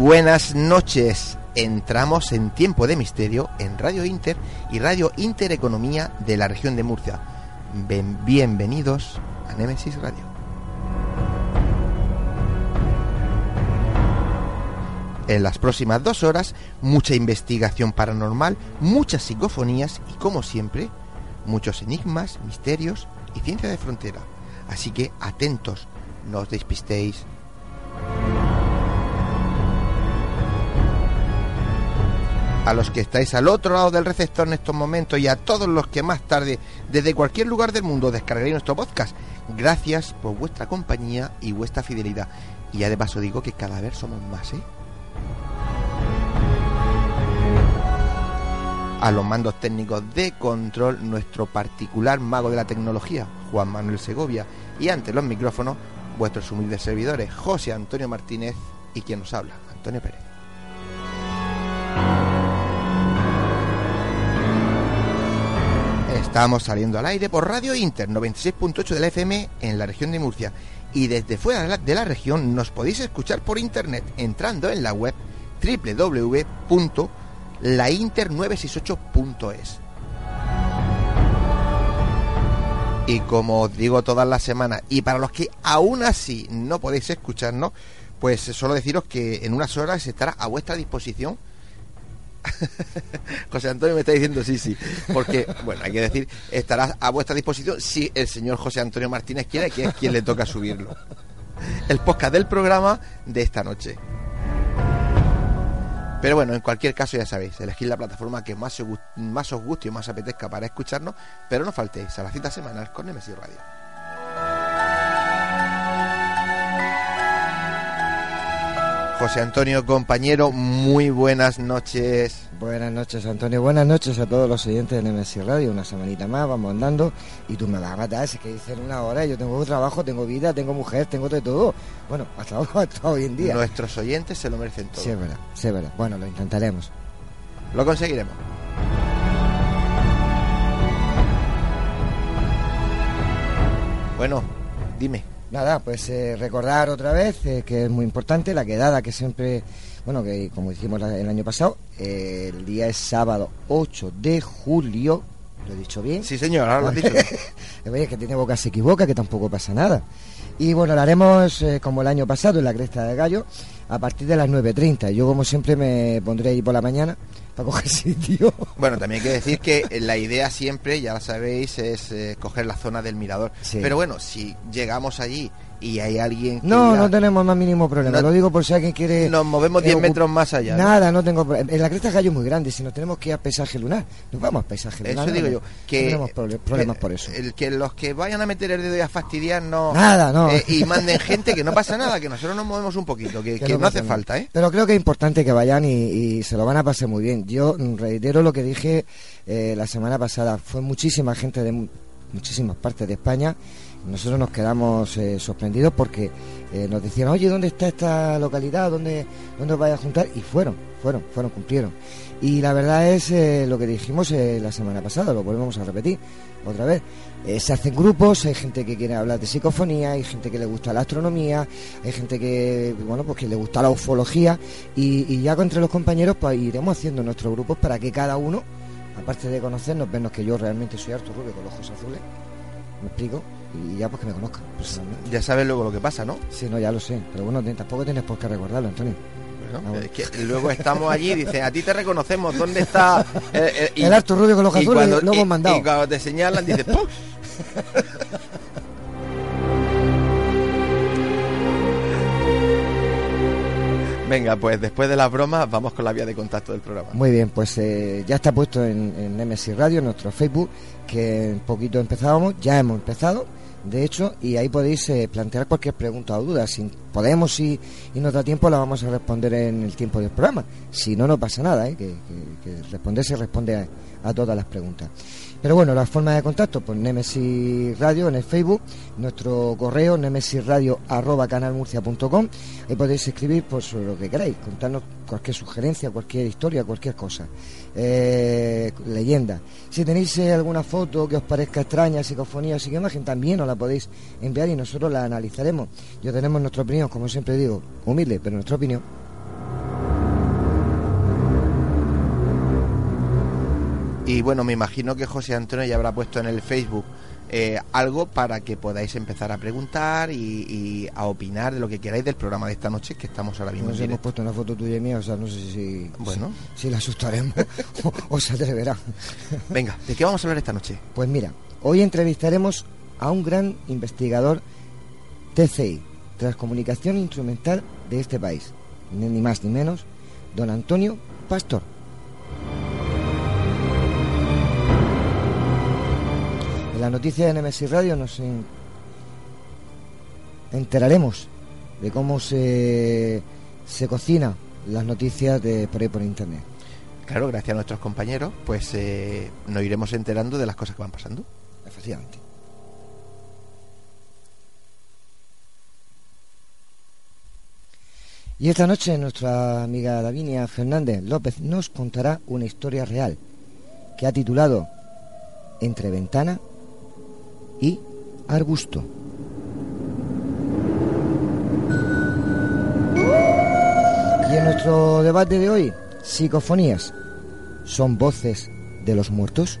Buenas noches. Entramos en tiempo de misterio en Radio Inter y Radio Intereconomía de la región de Murcia. Bienvenidos a Nemesis Radio. En las próximas dos horas, mucha investigación paranormal, muchas psicofonías y, como siempre, muchos enigmas, misterios y ciencia de frontera. Así que atentos, no os despistéis. A los que estáis al otro lado del receptor en estos momentos y a todos los que más tarde, desde cualquier lugar del mundo, descargaréis nuestro podcast. Gracias por vuestra compañía y vuestra fidelidad. Y ya de paso digo que cada vez somos más, ¿eh? A los mandos técnicos de control, nuestro particular mago de la tecnología, Juan Manuel Segovia. Y ante los micrófonos, vuestros humildes servidores, José Antonio Martínez y quien nos habla, Antonio Pérez. Estamos saliendo al aire por Radio Inter 96.8 de la FM en la región de Murcia y desde fuera de la, de la región nos podéis escuchar por internet entrando en la web www.lainter968.es. Y como os digo todas las semanas, y para los que aún así no podéis escucharnos, pues solo deciros que en unas horas estará a vuestra disposición José Antonio me está diciendo sí, sí, porque, bueno, hay que decir, estará a vuestra disposición si el señor José Antonio Martínez quiere, que es quien le toca subirlo. El podcast del programa de esta noche. Pero bueno, en cualquier caso ya sabéis, elegid la plataforma que más os, guste y más apetezca para escucharnos, pero no faltéis a la cita semanal con Nemesis Radio. José Antonio, compañero, muy buenas noches. Buenas noches, Antonio. Buenas noches a todos los oyentes de Nemesis Radio. Una semanita más, vamos andando. Y tú me vas a matar, es que dicen una hora. Yo tengo trabajo, tengo vida, tengo mujer, tengo de todo. Bueno, hasta, hasta hoy en día. Nuestros oyentes se lo merecen todo. Sí, es verdad, sí, es verdad. Bueno, lo intentaremos. Lo conseguiremos. Bueno, dime. Nada, pues eh, recordar otra vez eh, que es muy importante la quedada que siempre, bueno, que como dijimos el año pasado, eh, el día es sábado 8 de julio. ¿Lo he dicho bien? Sí, señor, ahora lo has dicho. Veis que tiene boca se equivoca, que tampoco pasa nada. Y bueno, lo haremos eh, como el año pasado en la Cresta de Gallo a partir de las 9.30. Yo como siempre me pondré ahí por la mañana para coger sitio. Bueno, también hay que decir que la idea siempre, ya la sabéis, es eh, coger la zona del mirador. Sí. Pero bueno, si llegamos allí y hay alguien que No, diga, no tenemos más mínimo problema. No- lo digo por si alguien quiere... nos movemos 10 eh, metros más allá. Nada, no tengo pro- En la Cresta Gallo es muy grande. Si nos tenemos que ir a paisaje lunar, nos vamos a paisaje lunar. Eso digo yo, que tenemos proble- problemas que- por eso. El que los que vayan a meter el dedo y a fastidiar no Nada, no. eh, y manden gente que no pasa nada, que nosotros nos movemos un poquito, que, no, hace nada. falta, ¿eh? Pero creo que es importante que vayan y, y se lo van a pasar muy bien. Yo reitero lo que dije eh, la semana pasada. Fue muchísima gente de mu- muchísimas partes de España. Nosotros nos quedamos eh, sorprendidos porque eh, nos decían, oye, ¿dónde está esta localidad? ¿Dónde, ¿Dónde os vais a juntar? Y fueron, fueron, fueron, cumplieron. Y la verdad es eh, lo que dijimos la semana pasada, lo volvemos a repetir otra vez. Se hacen grupos, hay gente que quiere hablar de psicofonía, hay gente que le gusta la astronomía, hay gente que, bueno, pues que le gusta la ufología y, ya entre los compañeros pues iremos haciendo nuestros grupos para que cada uno, aparte de conocernos, vernos que yo realmente soy Arturo Rubio con ojos azules, me explico, y ya pues que me conozcan Ya sabes luego lo que pasa, ¿no? Sí, no, ya lo sé, pero bueno, tampoco tienes por qué recordarlo, Antonio. Es que luego estamos allí y dice, a ti te reconocemos, ¿dónde está? Eh, eh, el Arturo Rubio con los azules lo hemos mandado. Y cuando te señalan, dices, ¡pum! Venga, pues después de las bromas vamos con la vía de contacto del programa. Muy bien, pues eh, ya está puesto en, en Nemesis Radio, nuestro Facebook, que un poquito empezábamos, ya hemos empezado de hecho, y ahí podéis eh, plantear cualquier pregunta o duda. Si podemos y, y, nos da tiempo, la vamos a responder en el tiempo del programa. Si no, no pasa nada, ¿eh? que, responder se responde a todas las preguntas. Pero bueno, la forma de contacto, pues Nemesis Radio en el Facebook, nuestro correo nemesisradio.canalmurcia.com. Ahí podéis escribir pues, sobre lo que queráis, contarnos cualquier sugerencia, cualquier historia, cualquier cosa. Eh, leyenda. Si tenéis eh, alguna foto que os parezca extraña, psicofonía o imagen, también nos la podéis enviar y nosotros la analizaremos. Yo tenemos nuestra opinión, como siempre digo, humilde, pero nuestra opinión Y bueno, me imagino que José Antonio ya habrá puesto en el Facebook eh, algo para que podáis empezar a preguntar y, a opinar de lo que queráis del programa de esta noche que estamos ahora mismo. Nos hemos puesto una foto tuya y mía, o sea, no sé si, bueno. si, la asustaremos o, se atreverá. Venga, ¿de qué vamos a hablar esta noche? Pues mira, hoy entrevistaremos a un gran investigador TCI, Transcomunicación Instrumental de este país, ni más ni menos, don Antonio Pastor. En la noticia de Nemesis Radio nos enteraremos de cómo se, se cocina las noticias de por ahí por internet. Claro, gracias a nuestros compañeros, pues eh, nos iremos enterando de las cosas que van pasando. Efectivamente. Y esta noche nuestra amiga Davinia Fernández López nos contará una historia real que ha titulado Entre ventana y arbusto. Y en nuestro debate de hoy, psicofonías, ¿son voces de los muertos?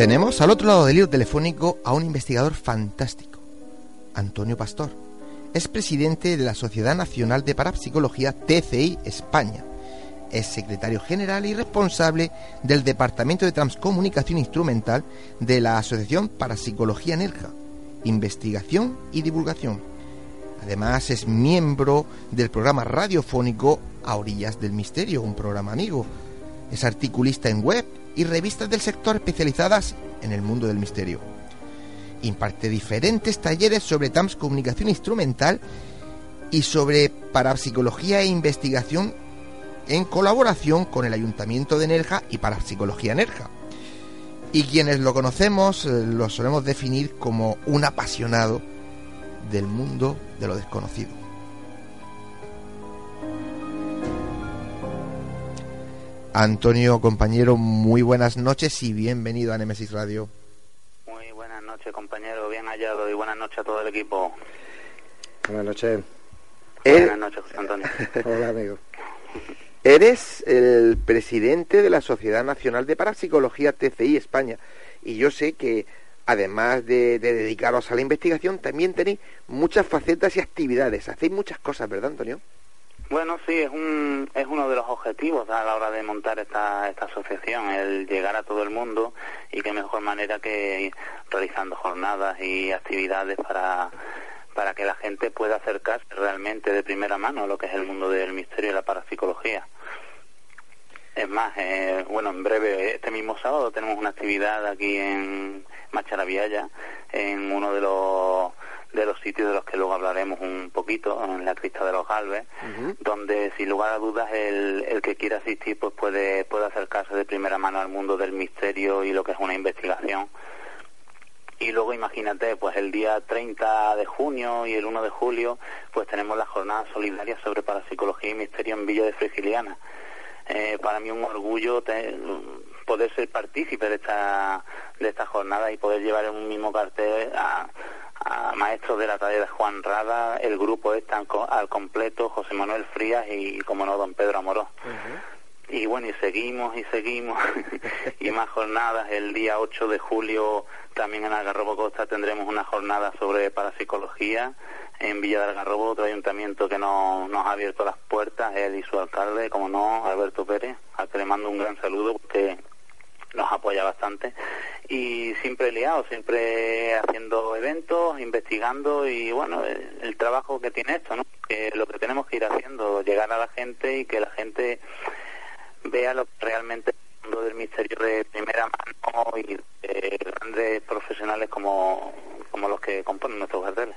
Tenemos al otro lado del hilo telefónico a un investigador fantástico, Antonio Pastor. Es presidente de la Sociedad Nacional de Parapsicología TCI España. Es secretario general y responsable del Departamento de Transcomunicación Instrumental de la Asociación Parapsicología NERJA, Investigación y Divulgación. Además es miembro del programa radiofónico A Orillas del Misterio, un programa amigo. Es articulista en web y revistas del sector especializadas en el mundo del misterio. Imparte diferentes talleres sobre TAMS comunicación instrumental y sobre parapsicología e investigación en colaboración con el Ayuntamiento de Nerja y Parapsicología Nerja. Y quienes lo conocemos eh, lo solemos definir como un apasionado del mundo de lo desconocido. Antonio, compañero, muy buenas noches y bienvenido a Nemesis Radio. Muy buenas noches, compañero, bien hallado y buenas noches a todo el equipo. Buenas noches. Buenas noches, José Antonio. Hola, amigo. Eres el presidente de la Sociedad Nacional de Parapsicología TCI España y yo sé que además de, de, dedicaros a la investigación también tenéis muchas facetas y actividades. Hacéis muchas cosas, ¿verdad, Antonio? Bueno, sí, es, un, es uno de los objetivos a la hora de montar esta, esta asociación, el llegar a todo el mundo y qué mejor manera que realizando jornadas y actividades para, para que la gente pueda acercarse realmente de primera mano a lo que es el mundo del misterio y la parapsicología. Es más, eh, bueno, en breve, este mismo sábado tenemos una actividad aquí en Macharabiaya, en uno de los de los sitios de los que luego hablaremos un poquito, en la Crista de los Galves, donde sin lugar a dudas el, el que quiera asistir pues puede, puede acercarse de primera mano al mundo del misterio y lo que es una investigación. Y luego imagínate, pues el día 30 de junio y el 1 de julio, pues tenemos la jornada solidaria sobre parapsicología y misterio en Villa de Frigiliana. Eh, para mí un orgullo te, poder ser partícipe de esta, de esta jornada y poder llevar en un mismo cartel a, a maestros de la talla de Juan Rada, el grupo está al completo, José Manuel Frías y, como no, don Pedro Amorós. Y bueno, y seguimos y seguimos, y más jornadas. El día 8 de julio también en Algarrobo Costa tendremos una jornada sobre parapsicología en Villa del Algarrobo, otro ayuntamiento que no, nos ha abierto las puertas, él y su alcalde, como no, Alberto Pérez, al que le mando un gran saludo porque nos apoya bastante y siempre liado, siempre haciendo eventos, investigando y bueno, el, trabajo que tiene esto, ¿no? Que lo que tenemos que ir haciendo, llegar a la gente y que la gente vea lo que realmente el mundo del misterio de primera mano y de grandes profesionales como, como los que componen nuestros carteles.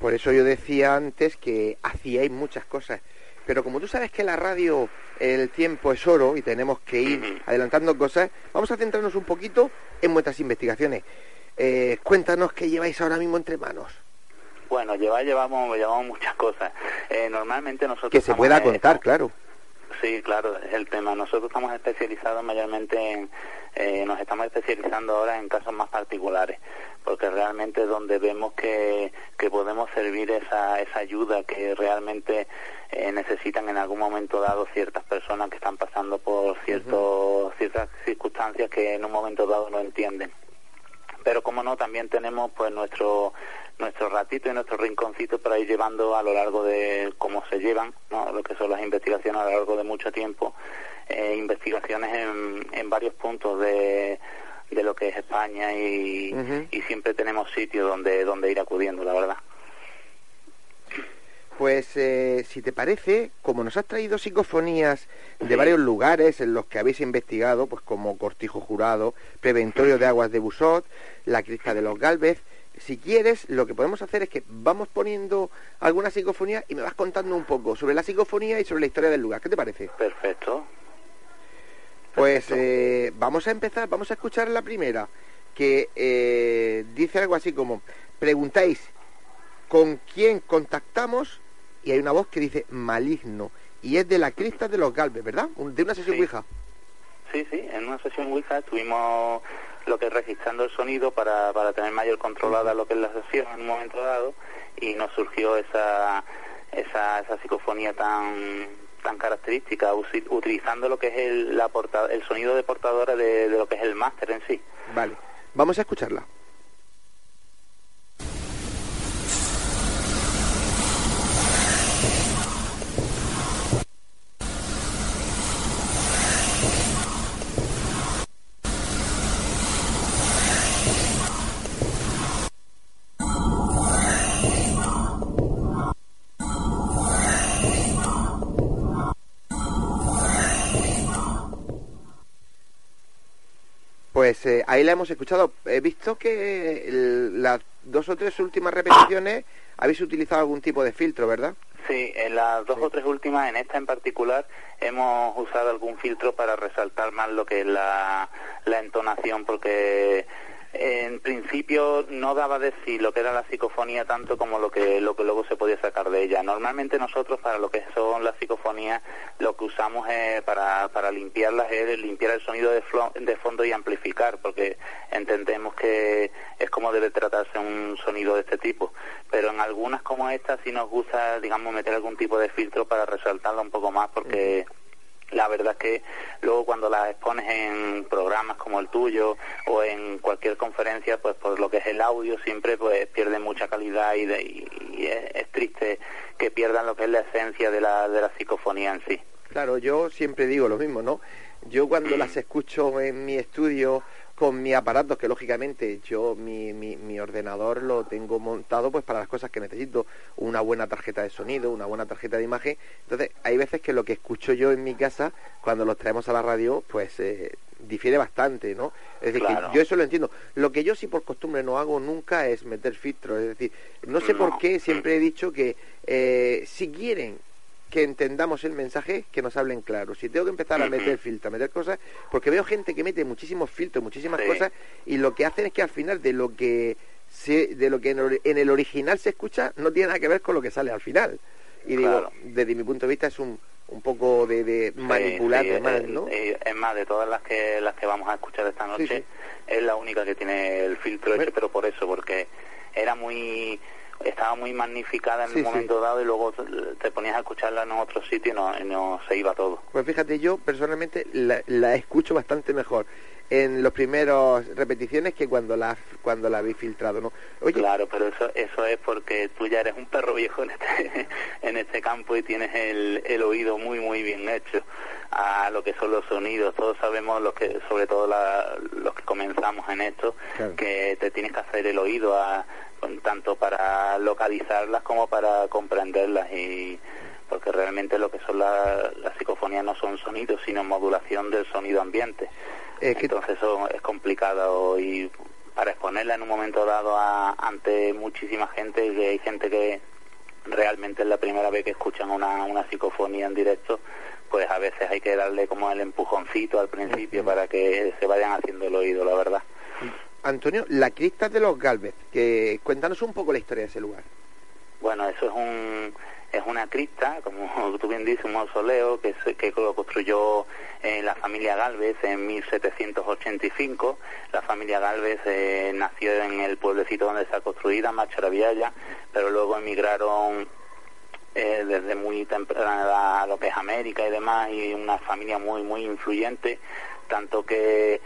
Por eso yo decía antes que hacíais muchas cosas pero como tú sabes que la radio el tiempo es oro y tenemos que ir adelantando cosas, vamos a centrarnos un poquito en vuestras investigaciones. Eh, cuéntanos qué lleváis ahora mismo entre manos. Bueno, lleva, llevamos, llevamos muchas cosas. Eh, normalmente nosotros... Que se pueda contar, claro. Sí, claro, es el tema. Nosotros estamos especializados mayormente en, eh, nos estamos especializando ahora en casos más particulares, porque realmente es donde vemos que, que podemos servir esa, esa ayuda que realmente eh, necesitan en algún momento dado ciertas personas que están pasando por ciertos, ciertas circunstancias que en un momento dado no entienden pero como no también tenemos pues nuestro nuestro ratito y nuestro rinconcito para ir llevando a lo largo de cómo se llevan ¿no? lo que son las investigaciones a lo largo de mucho tiempo eh, investigaciones en, en varios puntos de, de lo que es España y, y siempre tenemos sitios donde donde ir acudiendo la verdad pues eh, si te parece, como nos has traído psicofonías de varios lugares en los que habéis investigado, pues como Cortijo Jurado, Preventorio de Aguas de Busot, la Crista de los Galvez, si quieres, lo que podemos hacer es que vamos poniendo alguna psicofonía y me vas contando un poco sobre la psicofonía y sobre la historia del lugar. ¿Qué te parece? Perfecto. Pues eh, vamos a empezar, vamos a escuchar la primera, que eh, dice algo así como, preguntáis con quién contactamos y hay una voz que dice maligno y es de la crista de los Galves, ¿verdad? De una sesión sí. Ouija. Sí, sí, en una sesión Ouija estuvimos lo que es registrando el sonido para, para tener mayor controlada lo que es la sesión en un momento dado y nos surgió esa, esa, esa psicofonía tan tan característica utilizando lo que es el, la porta, el sonido de portadora de, de lo que es el máster en sí. Vale, vamos a escucharla. Pues eh, ahí la hemos escuchado. He visto que las dos o tres últimas repeticiones habéis utilizado algún tipo de filtro, ¿verdad? Sí, en las dos o tres últimas, en esta en particular, hemos usado algún filtro para resaltar más lo que es la, la entonación, porque en principio no daba de sí lo que era la psicofonía tanto como lo que lo que luego se podía sacar de ella. Normalmente nosotros para lo que son las psicofonías lo que usamos para, para limpiarlas es limpiar el sonido de, de fondo y amplificar porque entendemos que es como debe tratarse un sonido de este tipo. Pero en algunas como esta sí nos gusta digamos meter algún tipo de filtro para resaltarla un poco más porque la verdad es que luego cuando las expones en programas como el tuyo o en cualquier conferencia, pues por lo que es el audio siempre pues pierde mucha calidad y, es, triste que pierdan lo que es la esencia de la, de la psicofonía en sí. Claro, yo siempre digo lo mismo, ¿no? Yo cuando las escucho en mi estudio con mi aparato, que lógicamente yo mi, mi, ordenador lo tengo montado pues para las cosas que necesito, una buena tarjeta de sonido, una buena tarjeta de imagen. Entonces, hay veces que lo que escucho yo en mi casa, cuando los traemos a la radio, pues eh, difiere bastante, ¿no? Es decir, que yo eso lo entiendo. Lo que yo sí por costumbre no hago nunca es meter filtros, es decir, no sé por qué siempre he dicho que eh, si quieren que entendamos el mensaje, que nos hablen claro. Si tengo que empezar a meter filtros, a meter cosas, porque veo gente que mete muchísimos filtros, muchísimas cosas, y lo que hacen es que al final de lo que de lo que en el original se escucha no tiene nada que ver con lo que sale al final. Y digo, desde mi punto de vista es un, un poco de, manipular ¿no? es más, de todas las que las que vamos a escuchar esta noche, es la única que tiene el filtro hecho, pero por eso, porque era muy estaba muy magnificada en un momento dado y luego te ponías a escucharla en otro sitio y no, no se iba todo. Pues fíjate, yo personalmente la, la escucho bastante mejor en los primeros repeticiones que cuando la cuando la habéis filtrado, ¿no? Claro, pero eso eso es porque tú ya eres un perro viejo en este en este campo y tienes el, el oído muy muy bien hecho a lo que son los sonidos. Todos sabemos los que sobre todo los que comenzamos en esto que te tienes que hacer el oído a tanto para localizarlas como para comprenderlas y porque realmente lo que son las psicofonías no son sonidos sino modulación del sonido ambiente. Entonces eso es complicado y para exponerla en un momento dado ante muchísima gente y hay gente que realmente es la primera vez que escuchan una, una psicofonía en directo pues a veces hay que darle como el empujoncito al principio para que se vayan haciendo el oído la verdad. Antonio, la crista de los Galvez, que cuéntanos un poco la historia de ese lugar. Bueno, eso es un es una crista, como tú bien dices, un mausoleo que, que lo construyó eh, la familia Galvez en 1785. La familia Galvez eh, nació en el pueblecito donde está construida, Macharavillaya, pero luego emigraron eh, desde muy temprana edad a lo que es América y demás, y una familia muy, muy influyente, tanto que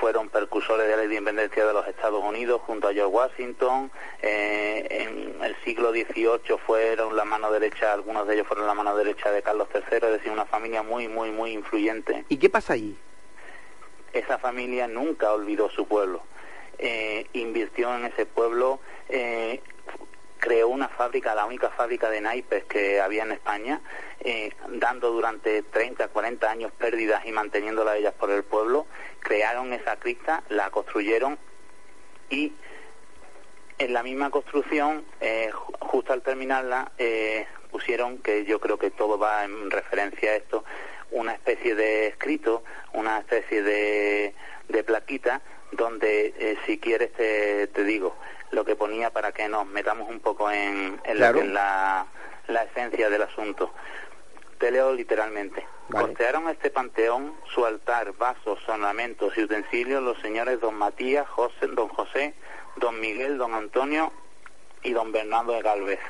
fueron percursores de la ley de independencia de los Estados Unidos junto a George Washington. Eh, en el siglo XVIII fueron la mano derecha, algunos de ellos fueron la mano derecha de Carlos III, es decir, una familia muy, muy, muy influyente. ¿Y qué pasa allí? Esa familia nunca olvidó su pueblo. Eh, invirtió en ese pueblo eh, creó una fábrica, la única fábrica de naipes que había en España, eh, dando durante 30, 40 años pérdidas y manteniéndola ellas por el pueblo, crearon esa cripta, la construyeron y en la misma construcción, eh, justo al terminarla, eh, pusieron, que yo creo que todo va en referencia a esto, una especie de escrito, una especie de, de plaquita, donde si quieres te, te digo, lo que ponía para que nos metamos un poco en, la, la, esencia del asunto. Te leo literalmente. Costearon este panteón su altar, vasos, ornamentos y utensilios los señores don Matías, José, don José, don Miguel, don Antonio y don Bernardo de Galvez,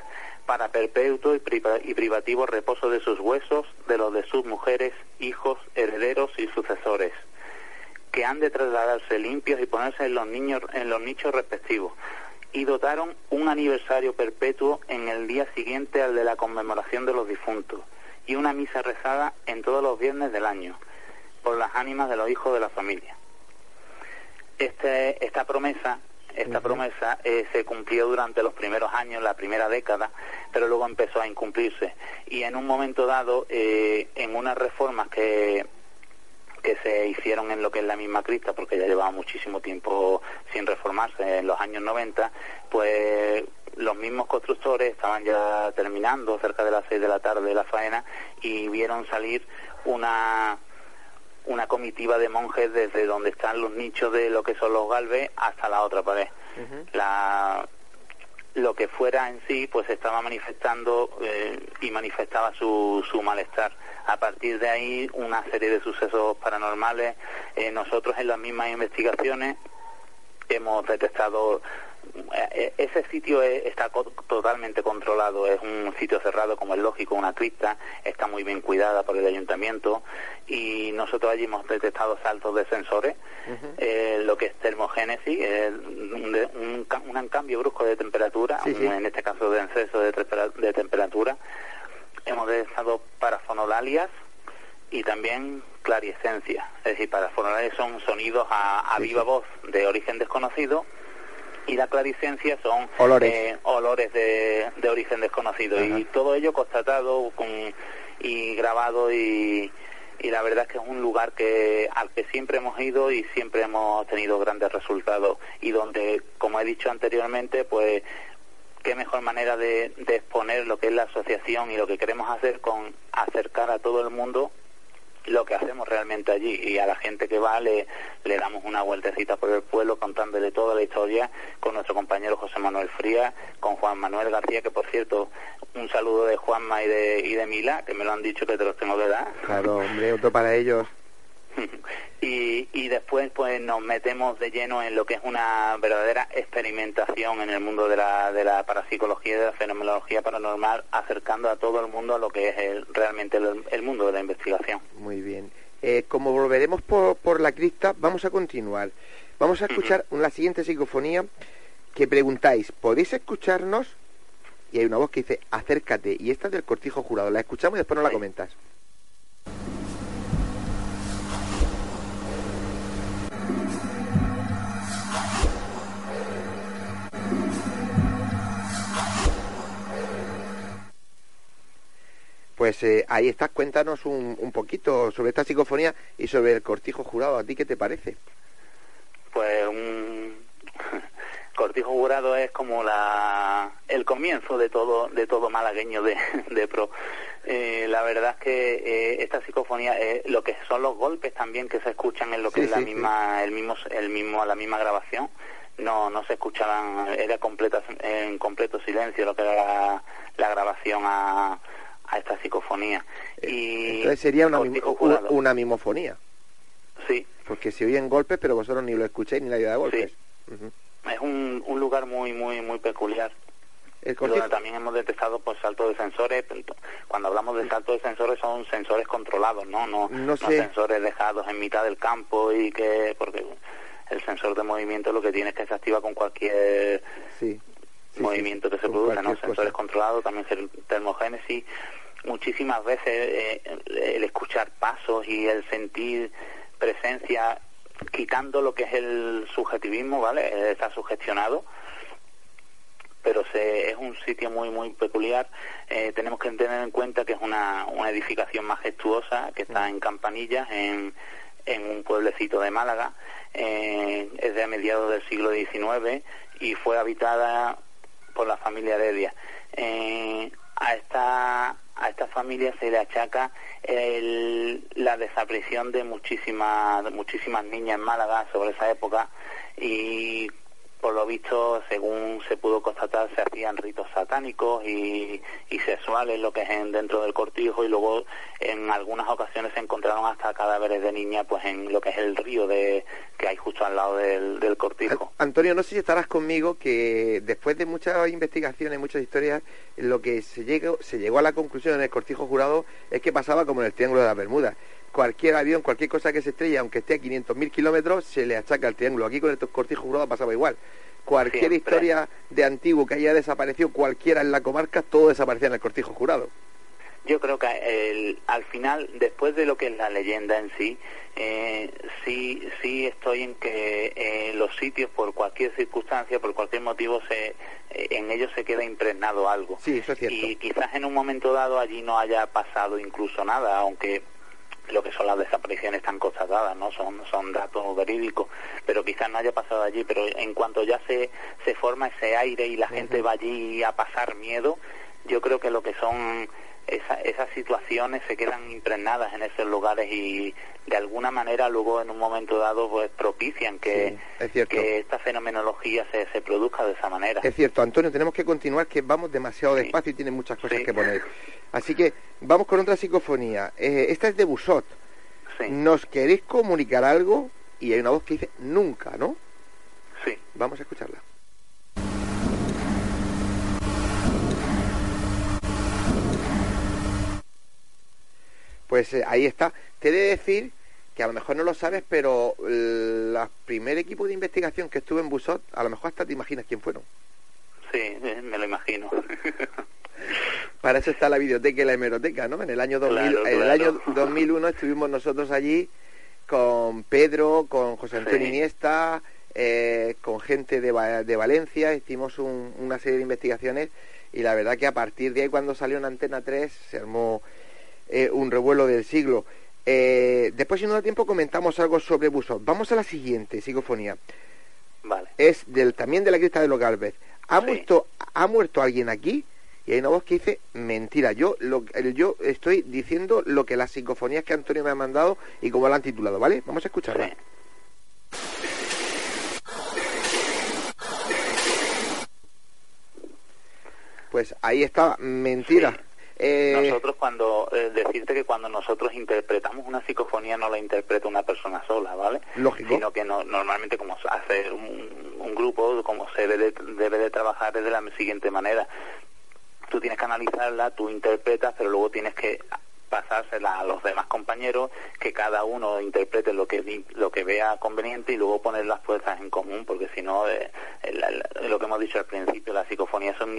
para perpetuo y, y privativo reposo de sus huesos, de los de sus mujeres, hijos, herederos y sucesores que han de trasladarse limpios y ponerse en los niños en los nichos respectivos y dotaron un aniversario perpetuo en el día siguiente al de la conmemoración de los difuntos y una misa rezada en todos los viernes del año por las ánimas de los hijos de la familia. Este, esta promesa, esta promesa eh, se cumplió durante los primeros años, la primera década, pero luego empezó a incumplirse y en un momento dado, eh, en unas reformas que que se hicieron en lo que es la misma crista, porque ya llevaba muchísimo tiempo sin reformarse en los años 90, pues los mismos constructores estaban ya terminando cerca de las seis de la tarde la faena y vieron salir una una comitiva de monjes desde donde están los nichos de lo que son los galves hasta la otra pared. la, lo que fuera en sí, pues estaba manifestando eh, y manifestaba su, su malestar. A partir de ahí, una serie de sucesos paranormales. Eh, nosotros en las mismas investigaciones hemos detectado ese sitio está totalmente controlado, es un sitio cerrado como es lógico, una cripta, está muy bien cuidada por el ayuntamiento y nosotros allí hemos detectado saltos de sensores, eh, lo que es termogénesis, un, un, cambio brusco de temperatura, en este caso de exceso de, de temperatura, hemos detectado parafonolalias y también clariescencia, es decir, parafonolalias son sonidos a, viva voz de origen desconocido y la claricencia son olores, eh, olores de, de, origen desconocido. Y todo ello constatado con, y grabado y, y la verdad es que es un lugar que al que siempre hemos ido y siempre hemos tenido grandes resultados. Y donde como he dicho anteriormente pues qué mejor manera de, de exponer lo que es la asociación y lo que queremos hacer con acercar a todo el mundo lo que hacemos realmente allí y a la gente que va le, le damos una vueltecita por el pueblo contándole toda la historia con nuestro compañero José Manuel Fría, con Juan Manuel García, que por cierto, un saludo de Juanma y de, y de Mila, que me lo han dicho que te los tengo que dar. Claro, hombre, otro para ellos. y, y después pues nos metemos de lleno en lo que es una verdadera experimentación en el mundo de la, de la parapsicología y de la fenomenología paranormal, acercando a todo el mundo a lo que es realmente el, mundo de la investigación. Muy bien. Eh, como volveremos por, por la cripta, vamos a continuar. Vamos a escuchar la siguiente psicofonía que preguntáis, ¿podéis escucharnos? Y hay una voz que dice, acércate. Y esta es del cortijo jurado. La escuchamos y después nos la comentas. Pues eh, ahí estás, cuéntanos un, un, poquito sobre esta psicofonía y sobre el cortijo jurado. ¿A ti qué te parece? Pues un cortijo jurado es como la el comienzo de todo de todo malagueño de, de pro. Eh, la verdad es que eh, esta psicofonía, eh, lo que son los golpes también que se escuchan en lo que es la misma el mismo el mismo la misma grabación no no se escuchaban era completa en completo silencio lo que era la, la grabación a a esta psicofonía. Eh, y Entonces sería una, una mimofonía. Sí. Porque se oyen golpes, pero vosotros ni lo escucháis ni la idea de golpes. Es un, un lugar muy, muy, muy peculiar. Donde también hemos detectado pues saltos de sensores. Cuando hablamos de saltos de sensores son sensores controlados, ¿no? No, no, sensores dejados en mitad del campo y que... porque el sensor de movimiento lo que tiene es que se activa con cualquier sí movimiento que se produce, ¿no? Sensores controlados, también termogénesis. Muchísimas veces eh, el escuchar pasos y el sentir presencia, quitando lo que es el subjetivismo, ¿vale? Está sugestionado pero se, es un sitio muy muy peculiar. Eh, tenemos que tener en cuenta que es una, una edificación majestuosa que está en Campanillas, en, en un pueblecito de Málaga. Eh, es de mediados del siglo XIX y fue habitada por la familia Heredia. Eh, a esta a esta familia se le achaca la desaparición de muchísimas muchísimas niñas en Málaga sobre esa época y por lo visto, según se pudo constatar, se hacían ritos satánicos y, sexuales, lo que es en, dentro del cortijo, y luego en algunas ocasiones se encontraron hasta cadáveres de niñas pues en lo que es el río de, que hay justo al lado del, cortijo. Antonio, no sé si estarás conmigo que después de muchas investigaciones, muchas historias, lo que se llegó, se llegó a la conclusión en el cortijo jurado es que pasaba como en el Triángulo de las Bermudas cualquier avión, cualquier cosa que se estrella, aunque esté a 500.000 kilómetros, se le achaca el triángulo. Aquí con estos cortijos jurados pasaba igual. Cualquier historia de antiguo que haya desaparecido, cualquiera en la comarca, todo desaparecía en el cortijo jurado. Yo creo que al final, después de lo que es la leyenda en sí, eh, sí, sí estoy en que eh, los sitios, por cualquier circunstancia, por cualquier motivo, se, eh, en ellos se queda impregnado algo. Sí, eso es cierto. Y quizás en un momento dado allí no haya pasado incluso nada, aunque lo que son las desapariciones tan constatadas, ¿no? Son, son datos verídicos, pero quizás no haya pasado allí, pero en cuanto ya se, se forma ese aire y la gente va allí a pasar miedo, yo creo que lo que son esas situaciones se quedan impregnadas en esos lugares y de alguna manera luego en un momento dado pues propician que, que esta fenomenología se, se, produzca de esa manera. Es cierto, Antonio, tenemos que continuar que vamos demasiado despacio y tienen muchas cosas que poner. Así que vamos con otra psicofonía. Eh, esta es de Busot. ¿Nos queréis comunicar algo? Y hay una voz que dice nunca, ¿no? Sí. Vamos a escucharla. Pues eh, ahí está. Te he de decir que a lo mejor no lo sabes, pero el primer equipo de investigación que estuve en Busot, a lo mejor hasta te imaginas quién fueron. Sí, eh, me lo imagino. Para eso está la biblioteca y la hemeroteca, ¿no? En el año, 2000, En el año 2001 estuvimos nosotros allí con Pedro, con José Antonio Iniesta, eh, con gente de, de Valencia, hicimos una serie de investigaciones y la verdad que a partir de ahí cuando salió en Antena 3 se armó eh, un revuelo del siglo. Eh, después, si no da tiempo, comentamos algo sobre Busot. Vamos a la siguiente psicofonía. Vale. Es del, también de la crista de los Galvez. ¿Ha, muerto, ¿Ha muerto alguien aquí? Y hay una voz que dice, mentira, yo, lo, yo estoy diciendo lo que las psicofonías que Antonio me ha mandado y como la han titulado, ¿vale? Vamos a escucharla. Pues ahí está, mentira. Eh, nosotros cuando, eh, decirte que cuando nosotros interpretamos una psicofonía no la interpreta una persona sola, ¿vale? Lógico. Sino que no, normalmente como hace un, un grupo, como se debe de, debe de trabajar es de la siguiente manera. Tú tienes que analizarla, tú interpretas, pero luego tienes que pasársela a los demás compañeros, que cada uno interprete lo que lo que vea conveniente y luego poner las fuerzas en común, porque si no, eh, lo que hemos dicho al principio, las psicofonías son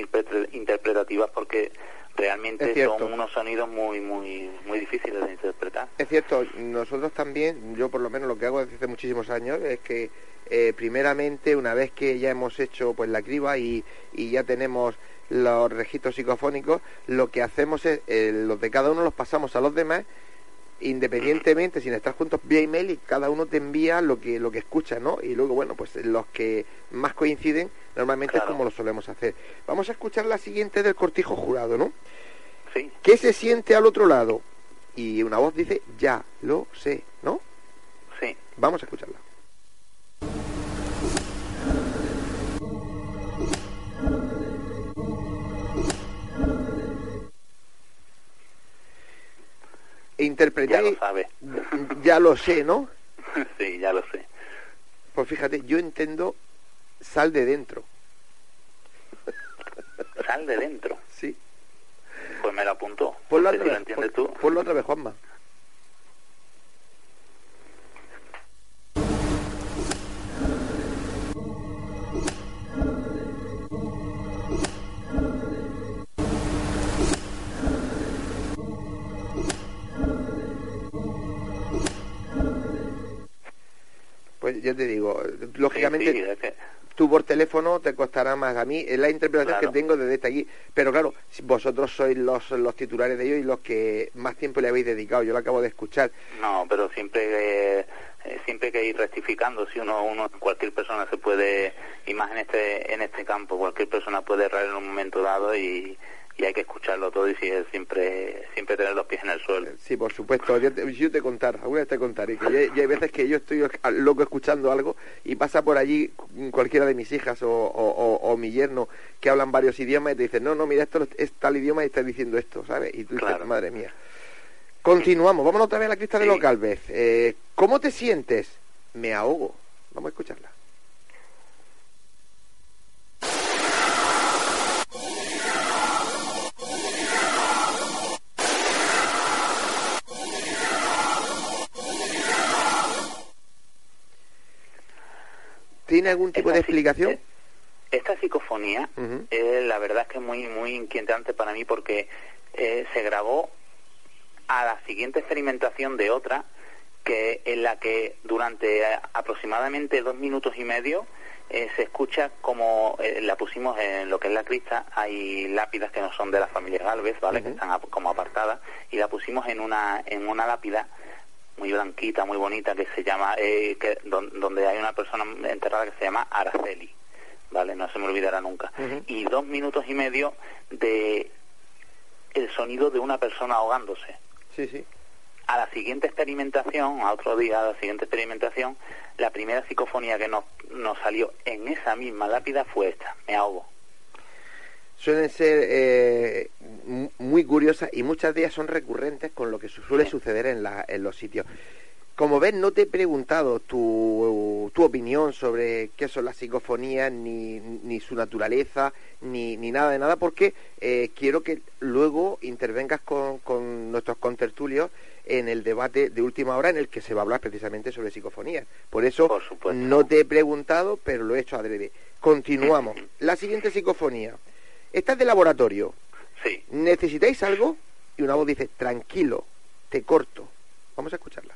interpretativas porque realmente son unos sonidos muy muy muy difíciles de interpretar. Es cierto, nosotros también, yo por lo menos lo que hago desde hace muchísimos años es que eh, primeramente una vez que ya hemos hecho pues la criba y, y ya tenemos los registros psicofónicos, lo que hacemos es eh, los de cada uno los pasamos a los demás independientemente, sin estar juntos, vía email y cada uno te envía lo que, lo que escucha, ¿no? Y luego, bueno, pues los que más coinciden, normalmente es como lo solemos hacer. Vamos a escuchar la siguiente del cortijo jurado, ¿no? Sí. ¿Qué se siente al otro lado? Y una voz dice, ya lo sé, ¿no? Sí. Vamos a escucharla. Interpretar Ya lo sabe. Ya lo sé, ¿no? sí, ya lo sé. Pues fíjate, yo entiendo sal de dentro. Sal de dentro. Sí. Pues me lo apuntó. Ponlo otra vez, lo entiendes tú. Ponlo otra vez, Juanma. Yo te digo, lógicamente tú por teléfono te costará más. A mí es la interpretación que tengo desde allí. Pero claro, vosotros sois los, los titulares de ellos y los que más tiempo le habéis dedicado. Yo lo acabo de escuchar. No, pero siempre... Eh, siempre que ir rectificando si uno uno cualquier persona se puede y más en este en este campo cualquier persona puede errar en un momento dado y, y hay que escucharlo todo y siempre siempre tener los pies en el suelo. Sí, por supuesto. Yo te, yo te contar, alguna vez te contaré que hay veces que yo estoy loco escuchando algo y pasa por allí cualquiera de mis hijas o, o, mi yerno que hablan varios idiomas y te dicen, no, no, mira, esto es tal idioma y está diciendo esto, ¿sabes? Y tú dices, madre mía. Continuamos, vámonos otra vez a la crista de los Galvez. Eh, ¿Cómo te sientes? Me ahogo. Vamos a escucharla. ¿Tiene algún tipo de explicación? Eh, esta psicofonía, eh, la verdad es que es muy, muy inquietante para mí porque eh, se grabó a la siguiente experimentación de otra, que en la que durante aproximadamente dos minutos y medio se escucha como la pusimos en lo que es la crista, hay lápidas que no son de la familia Galvez, ¿vale? Que están como apartadas, y la pusimos en una, en una lápida muy blanquita, muy bonita, que se llama, eh, que, donde hay una persona enterrada que se llama Araceli, ¿vale? No se me olvidará nunca. Y dos minutos y medio de el sonido de una persona ahogándose. Sí, sí. A la siguiente experimentación, a otro día, a la siguiente experimentación, la primera psicofonía que nos, nos salió en esa misma lápida fue esta, me ahogo suelen ser eh, muy curiosas y muchas de ellas son recurrentes con lo que suele suceder en, la, en los sitios. Como ves, no te he preguntado tu, tu opinión sobre qué son las psicofonías, ni, ni su naturaleza, ni, ni nada de nada, porque eh, quiero que luego intervengas con, con nuestros contertulios en el debate de última hora en el que se va a hablar precisamente sobre psicofonías. Por eso no te he preguntado, pero lo he hecho adrede. Continuamos. La siguiente psicofonía. Esta es de laboratorio. Sí. ¿Necesitáis algo? Y una voz dice, tranquilo, te corto. Vamos a escucharla.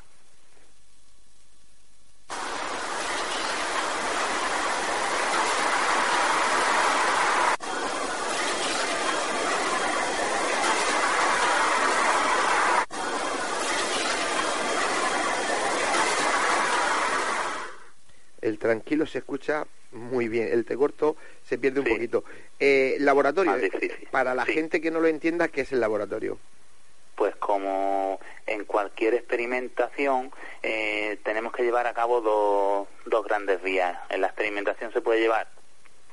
El tranquilo se escucha muy bien. El te corto se pierde un poquito. Eh, laboratorio, para la gente que no lo entienda, ¿qué es el laboratorio? Pues como en cualquier experimentación eh, tenemos que llevar a cabo dos, dos grandes vías. En la experimentación se puede llevar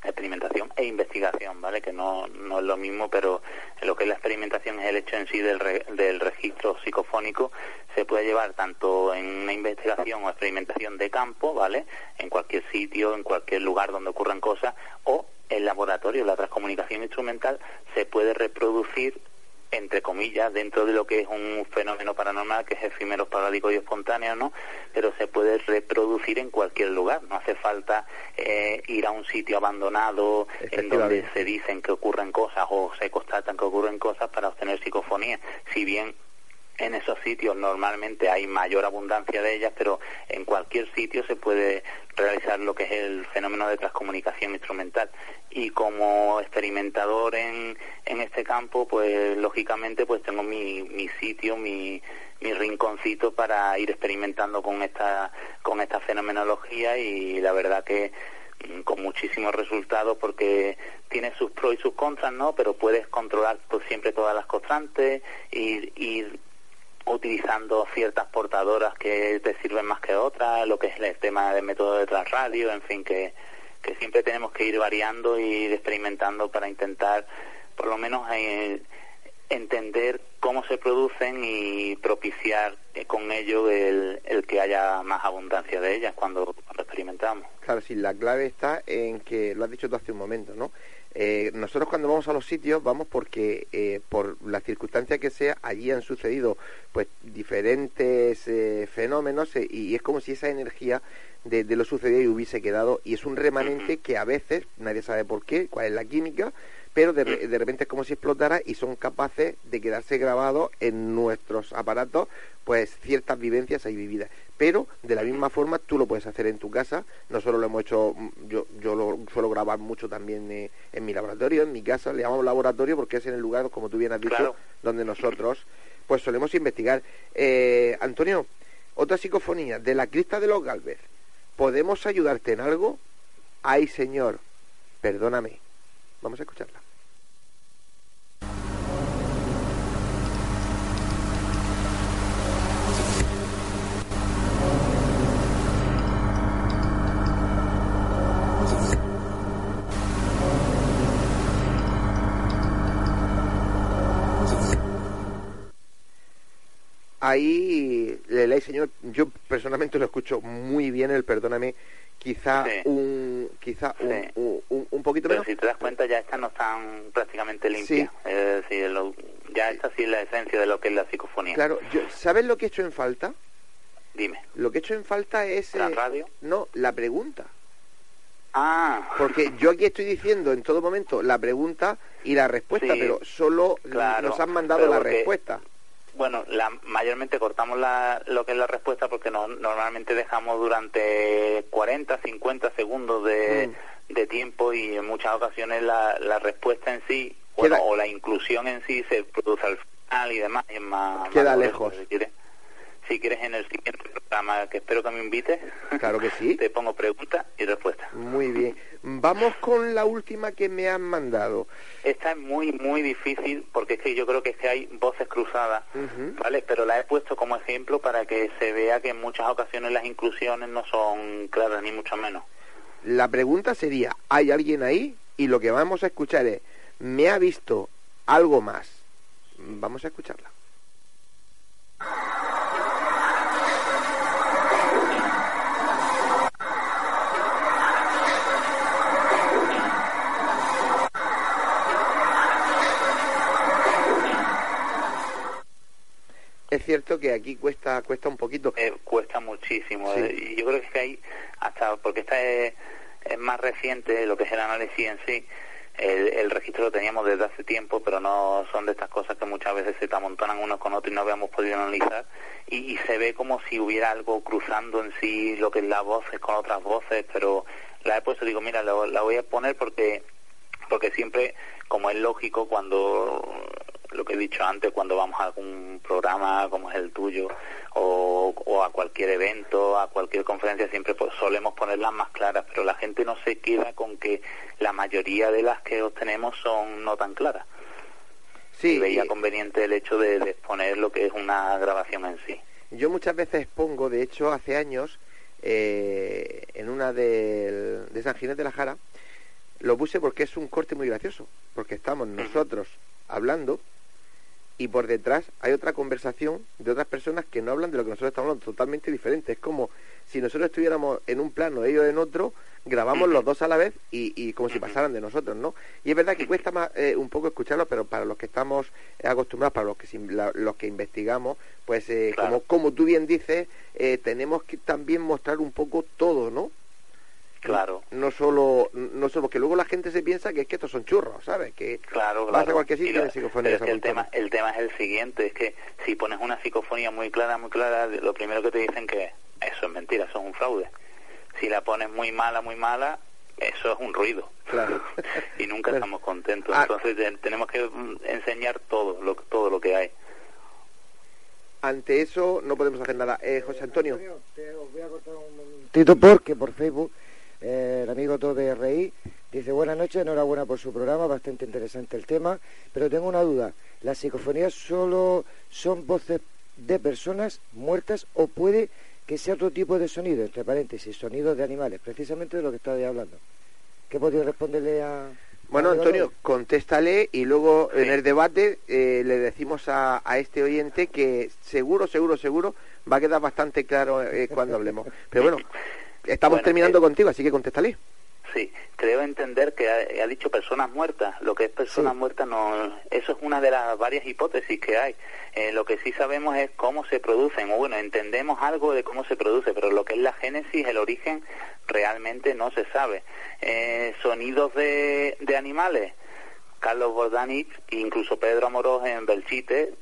experimentación e investigación, ¿vale? Que no, no es lo mismo, pero lo que es la experimentación es el hecho en sí del, del registro psicofónico. Se puede llevar tanto en una investigación o experimentación de campo, ¿vale? En cualquier sitio, en cualquier lugar donde ocurran cosas, o el laboratorio, la transcomunicación instrumental, se puede reproducir entre comillas, dentro de lo que es un fenómeno paranormal que es efímero, parádico y espontáneo, ¿no? Pero se puede reproducir en cualquier lugar, no hace falta eh, ir a un sitio abandonado en donde se dicen que ocurren cosas o se constatan que ocurren cosas para obtener psicofonía. Si bien en esos sitios normalmente hay mayor abundancia de ellas, pero en cualquier sitio se puede realizar lo que es el fenómeno de transcomunicación instrumental. Y como experimentador en, en este campo, pues lógicamente pues tengo mi, mi sitio, mi, mi rinconcito para ir experimentando con esta, con esta fenomenología y la verdad que mm, con muchísimos resultados porque tiene sus pros y sus contras, ¿no? Pero puedes controlar pues, siempre todas las constantes y, y utilizando ciertas portadoras que te sirven más que otras, lo que es el tema del método de transradio, en fin, que, que siempre tenemos que ir variando y experimentando para intentar, por lo menos, eh, entender cómo se producen y propiciar con ello el, el, que haya más abundancia de ellas cuando, cuando experimentamos. Claro, sí, la clave está en que, lo has dicho tú hace un momento, ¿no? Eh, nosotros cuando vamos a los sitios vamos porque eh, por la circunstancia que sea allí han sucedido pues diferentes eh, fenómenos y es como si esa energía de, lo sucedido y hubiese quedado y es un remanente que a veces nadie sabe por qué cuál es la química pero de, de, repente es como si explotara y son capaces de quedarse grabados en nuestros aparatos pues ciertas vivencias ahí vividas. Pero de la misma forma tú lo puedes hacer en tu casa. No solo lo hemos hecho yo yo lo suelo grabar mucho también eh, en mi laboratorio en mi casa. Le llamamos laboratorio porque es en el lugar como tú bien has dicho donde nosotros pues solemos investigar. Eh, Antonio otra psicofonía. De la crista de los Galvez podemos ayudarte en algo ay señor perdóname. Vamos a escucharla ahí le señor yo personalmente lo escucho muy bien el perdóname quizá un quizá un, un, poquito pero si te das cuenta ya estas no están prácticamente limpias. Es decir ya esta sí es la esencia de lo que es la psicofonía. Claro yo, sabes lo que he hecho en falta dime. Lo que he hecho en falta es la eh, radio no la pregunta. Ah. Porque yo aquí estoy diciendo en todo momento la pregunta y la respuesta, pero solo nos han mandado la respuesta bueno, la, mayormente cortamos la, lo que es la respuesta porque no, normalmente dejamos durante 40, 50 segundos de, mm. de tiempo y en muchas ocasiones la, la respuesta en sí, o la inclusión en sí se produce al final y demás. Y es más, queda lejos. si quieres en el siguiente programa, que espero que me invites, Claro que sí. te pongo preguntas y respuestas. Muy bien. Vamos con la última que me han mandado. Esta es muy, muy difícil porque es que yo creo que es que hay voces cruzadas. ¿vale? Pero la he puesto como ejemplo para que se vea que en muchas ocasiones las inclusiones no son claras ni mucho menos. La pregunta sería, ¿hay alguien ahí? Y lo que vamos a escuchar es, ¿me ha visto algo más? Vamos a escucharla. Es cierto que aquí cuesta cuesta un poquito. Eh, cuesta muchísimo. Sí. eh, yo creo que hay, hasta porque esta es, es más reciente, lo que es el análisis en sí, el, el registro lo teníamos desde hace tiempo, pero no son de estas cosas que muchas veces se te amontonan unos con otros y no habíamos podido analizar. Y, y se ve como si hubiera algo cruzando en sí lo que es la voz con otras voces, pero la he puesto, digo, mira, la, la voy a poner porque porque siempre, como es lógico, cuando lo que he dicho antes, cuando vamos a algún programa como es el tuyo o, o a cualquier evento, a cualquier conferencia, siempre pues, solemos ponerlas más claras, pero la gente no se queda con que la mayoría de las que obtenemos son no tan claras. Sí, y veía y- conveniente el hecho de, de exponer lo que es una grabación en sí. Yo muchas veces pongo, de hecho, hace años, eh, en una del- de San Ginés de la Jara, lo puse porque es un corte muy gracioso, porque estamos nosotros hablando y por detrás hay otra conversación de otras personas que no hablan de lo que nosotros estamos hablando, totalmente diferente. Es como si nosotros estuviéramos en un plano, ellos en otro, grabamos los dos a la vez y, y como si pasaran de nosotros, ¿no? Y es verdad que cuesta más eh, un poco escucharlo, pero para los que estamos eh, acostumbrados, para los que la- los que investigamos, pues eh, Claro. como como tú bien dices, eh, tenemos que también mostrar un poco todo, ¿no? Claro. No solo, no solo, porque luego la gente se piensa que es que estos son churros, ¿sabes? Que Claro, vas claro. a cualquier sitio Y psicofonía. pero es que el tema, el tema es el siguiente, es que si pones una psicofonía muy clara, muy clara, lo primero que te dicen que eso es mentira, eso es un fraude. Si la pones muy mala, muy mala, eso es un ruido. Claro. y nunca estamos contentos. Ah. Entonces te- tenemos que mm, enseñar todo lo, todo lo que hay. Ante eso no podemos hacer nada. Eh, José Antonio. te os voy a cortar un momentito porque por Facebook eh, el amigo Tobe RI dice buenas noches, enhorabuena por su programa, bastante interesante el tema, pero tengo una duda, ¿las psicofonías solo son voces de personas muertas o puede que sea otro tipo de sonido, entre paréntesis, sonidos de animales, precisamente de lo que estabais hablando? ¿Qué podéis responderle a... Bueno, Antonio, contéstale y luego en el debate eh, le decimos a, a este oyente que seguro, seguro, seguro va a quedar bastante claro eh, cuando hablemos. Pero bueno, estamos Bueno, terminando eh, contigo, así que contéstale. Sí, creo entender que ha, ha dicho personas muertas. Lo que es personas Sí. muertas no, eso es una de las varias hipótesis que hay. Eh, lo que sí sabemos es cómo se producen, o bueno, entendemos algo de cómo se produce, pero lo que es la génesis, el origen, realmente no se sabe. Eh, sonidos de, de animales, Carlos Bordanich e incluso Pedro Amorós en Belchite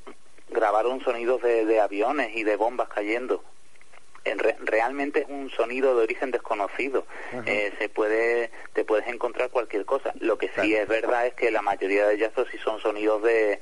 grabaron sonidos de, de aviones y de bombas cayendo en re- realmente es un sonido de origen desconocido. Eh, se puede, te puedes encontrar cualquier cosa. Lo que sí es verdad es que la mayoría de ellas sí son sonidos de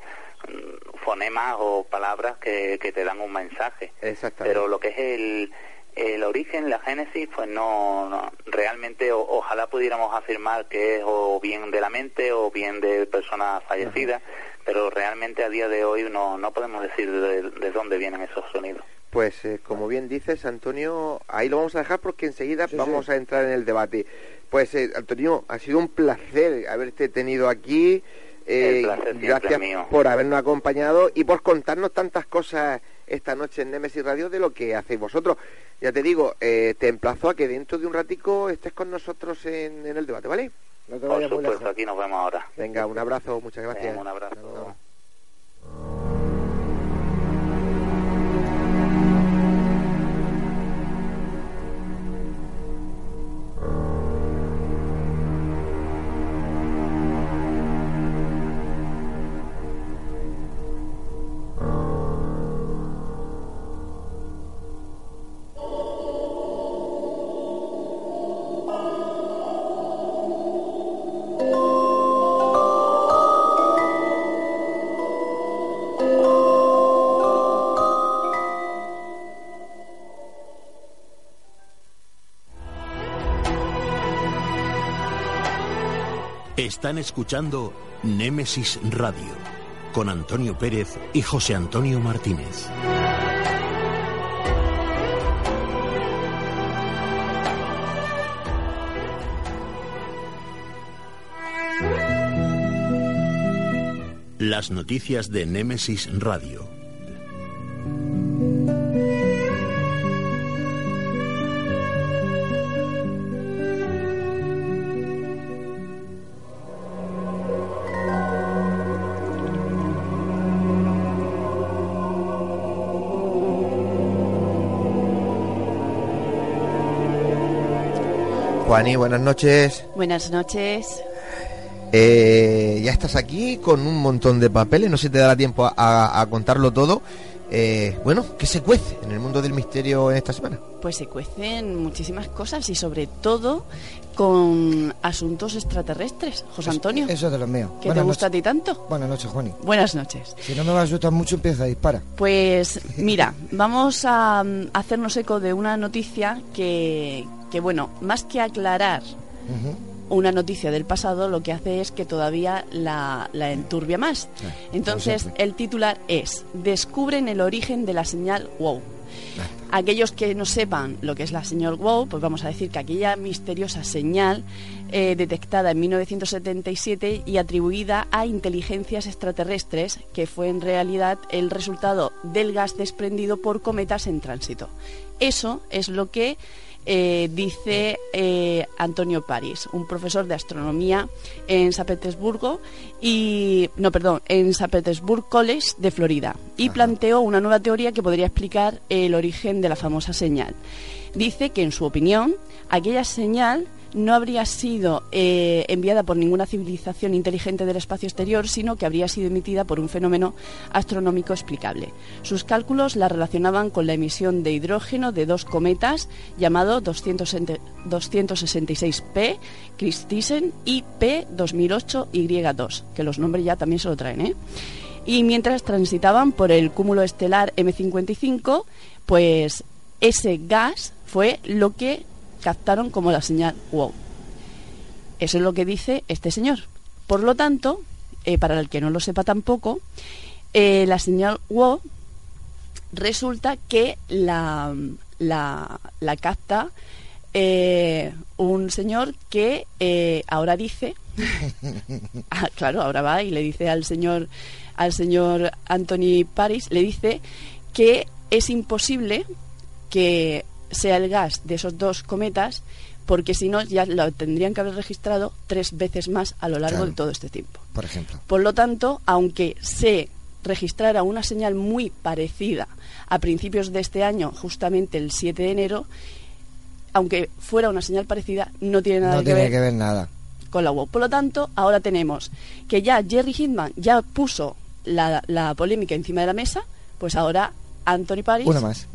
mm, fonemas o palabras que, que te dan un mensaje. Exactamente. Pero lo que es el, el origen, la génesis, pues no, no. realmente o- ojalá pudiéramos afirmar que es o bien de la mente o bien de personas fallecidas, pero realmente a día de hoy no, no podemos decir de, de dónde vienen esos sonidos. Pues eh, como bien dices, Antonio, ahí lo vamos a dejar porque enseguida Sí, vamos sí. a entrar en el debate. Pues eh, Antonio, ha sido un placer haberte tenido aquí. Eh, El placer siempre gracias mío. por habernos acompañado y por contarnos tantas cosas esta noche en Nemesis Radio de lo que hacéis vosotros. Ya te digo, eh, te emplazo a que dentro de un ratico estés con nosotros en, en el debate, ¿vale? No te Por vayas muy supuesto, lejos. aquí nos vemos ahora. Venga, un abrazo, muchas gracias. Venga, un abrazo. Hasta luego. Están escuchando Némesis Radio con Antonio Pérez y José Antonio Martínez. Las noticias de Némesis Radio. Juani, buenas noches. Buenas noches. Eh, ya estás aquí con un montón de papeles, no sé si te dará tiempo a, a contarlo todo. Eh, bueno, ¿qué se cuece en el mundo del misterio en esta semana? Pues se cuecen muchísimas cosas y sobre todo con asuntos extraterrestres. José Antonio, Eso es de los míos. ¿qué te gusta a ti tanto? Buenas noches, Juani. Buenas noches. Si no me va a asustar mucho, empieza a disparar. Pues mira, vamos a hacernos eco de una noticia que, que bueno, más que aclarar una noticia del pasado, lo que hace es que todavía la, la enturbia más. Entonces, el titular es Descubren el origen de la señal WOW. Aquellos que no sepan lo que es la señal WOW, pues vamos a decir que aquella misteriosa señal eh, detectada en 1977 y atribuida a inteligencias extraterrestres, que fue en realidad el resultado del gas desprendido por cometas en tránsito. Eso es lo que eh, dice eh, Antonio París, un profesor de astronomía en San Petersburgo y no, perdón, en San Petersburg College de Florida y planteó una nueva teoría que podría explicar el origen de la famosa señal. Dice que en su opinión aquella señal no habría sido eh, enviada por ninguna civilización inteligente del espacio exterior, sino que habría sido emitida por un fenómeno astronómico explicable. Sus cálculos la relacionaban con la emisión de hidrógeno de dos cometas llamado 260 266P Christisen y P2008Y2, que los nombres ya también se lo traen, ¿eh? Y mientras transitaban por el cúmulo estelar M55, pues ese gas fue lo que captaron como la señal WOW. Eso es lo que dice este señor. Por lo tanto, eh, para el que no lo sepa tampoco, eh, la señal WOW resulta que la, la, la capta eh, un señor que eh, ahora dice, Ah, claro, ahora va y le dice al señor, al señor Anthony Paris, le dice que es imposible que sea el gas de esos dos cometas, porque si no ya lo tendrían que haber registrado tres veces más a lo largo Claro. de todo este tiempo. Por ejemplo. Por lo tanto, aunque se registrara una señal muy parecida a principios de este año, justamente el 7 de enero, aunque fuera una señal parecida, no tiene nada No que, tiene ver que ver nada. con la WOW. Por lo tanto, ahora tenemos que ya Jerry Hitman ya puso la, la polémica encima de la mesa, pues ahora Anthony Paris. Una más.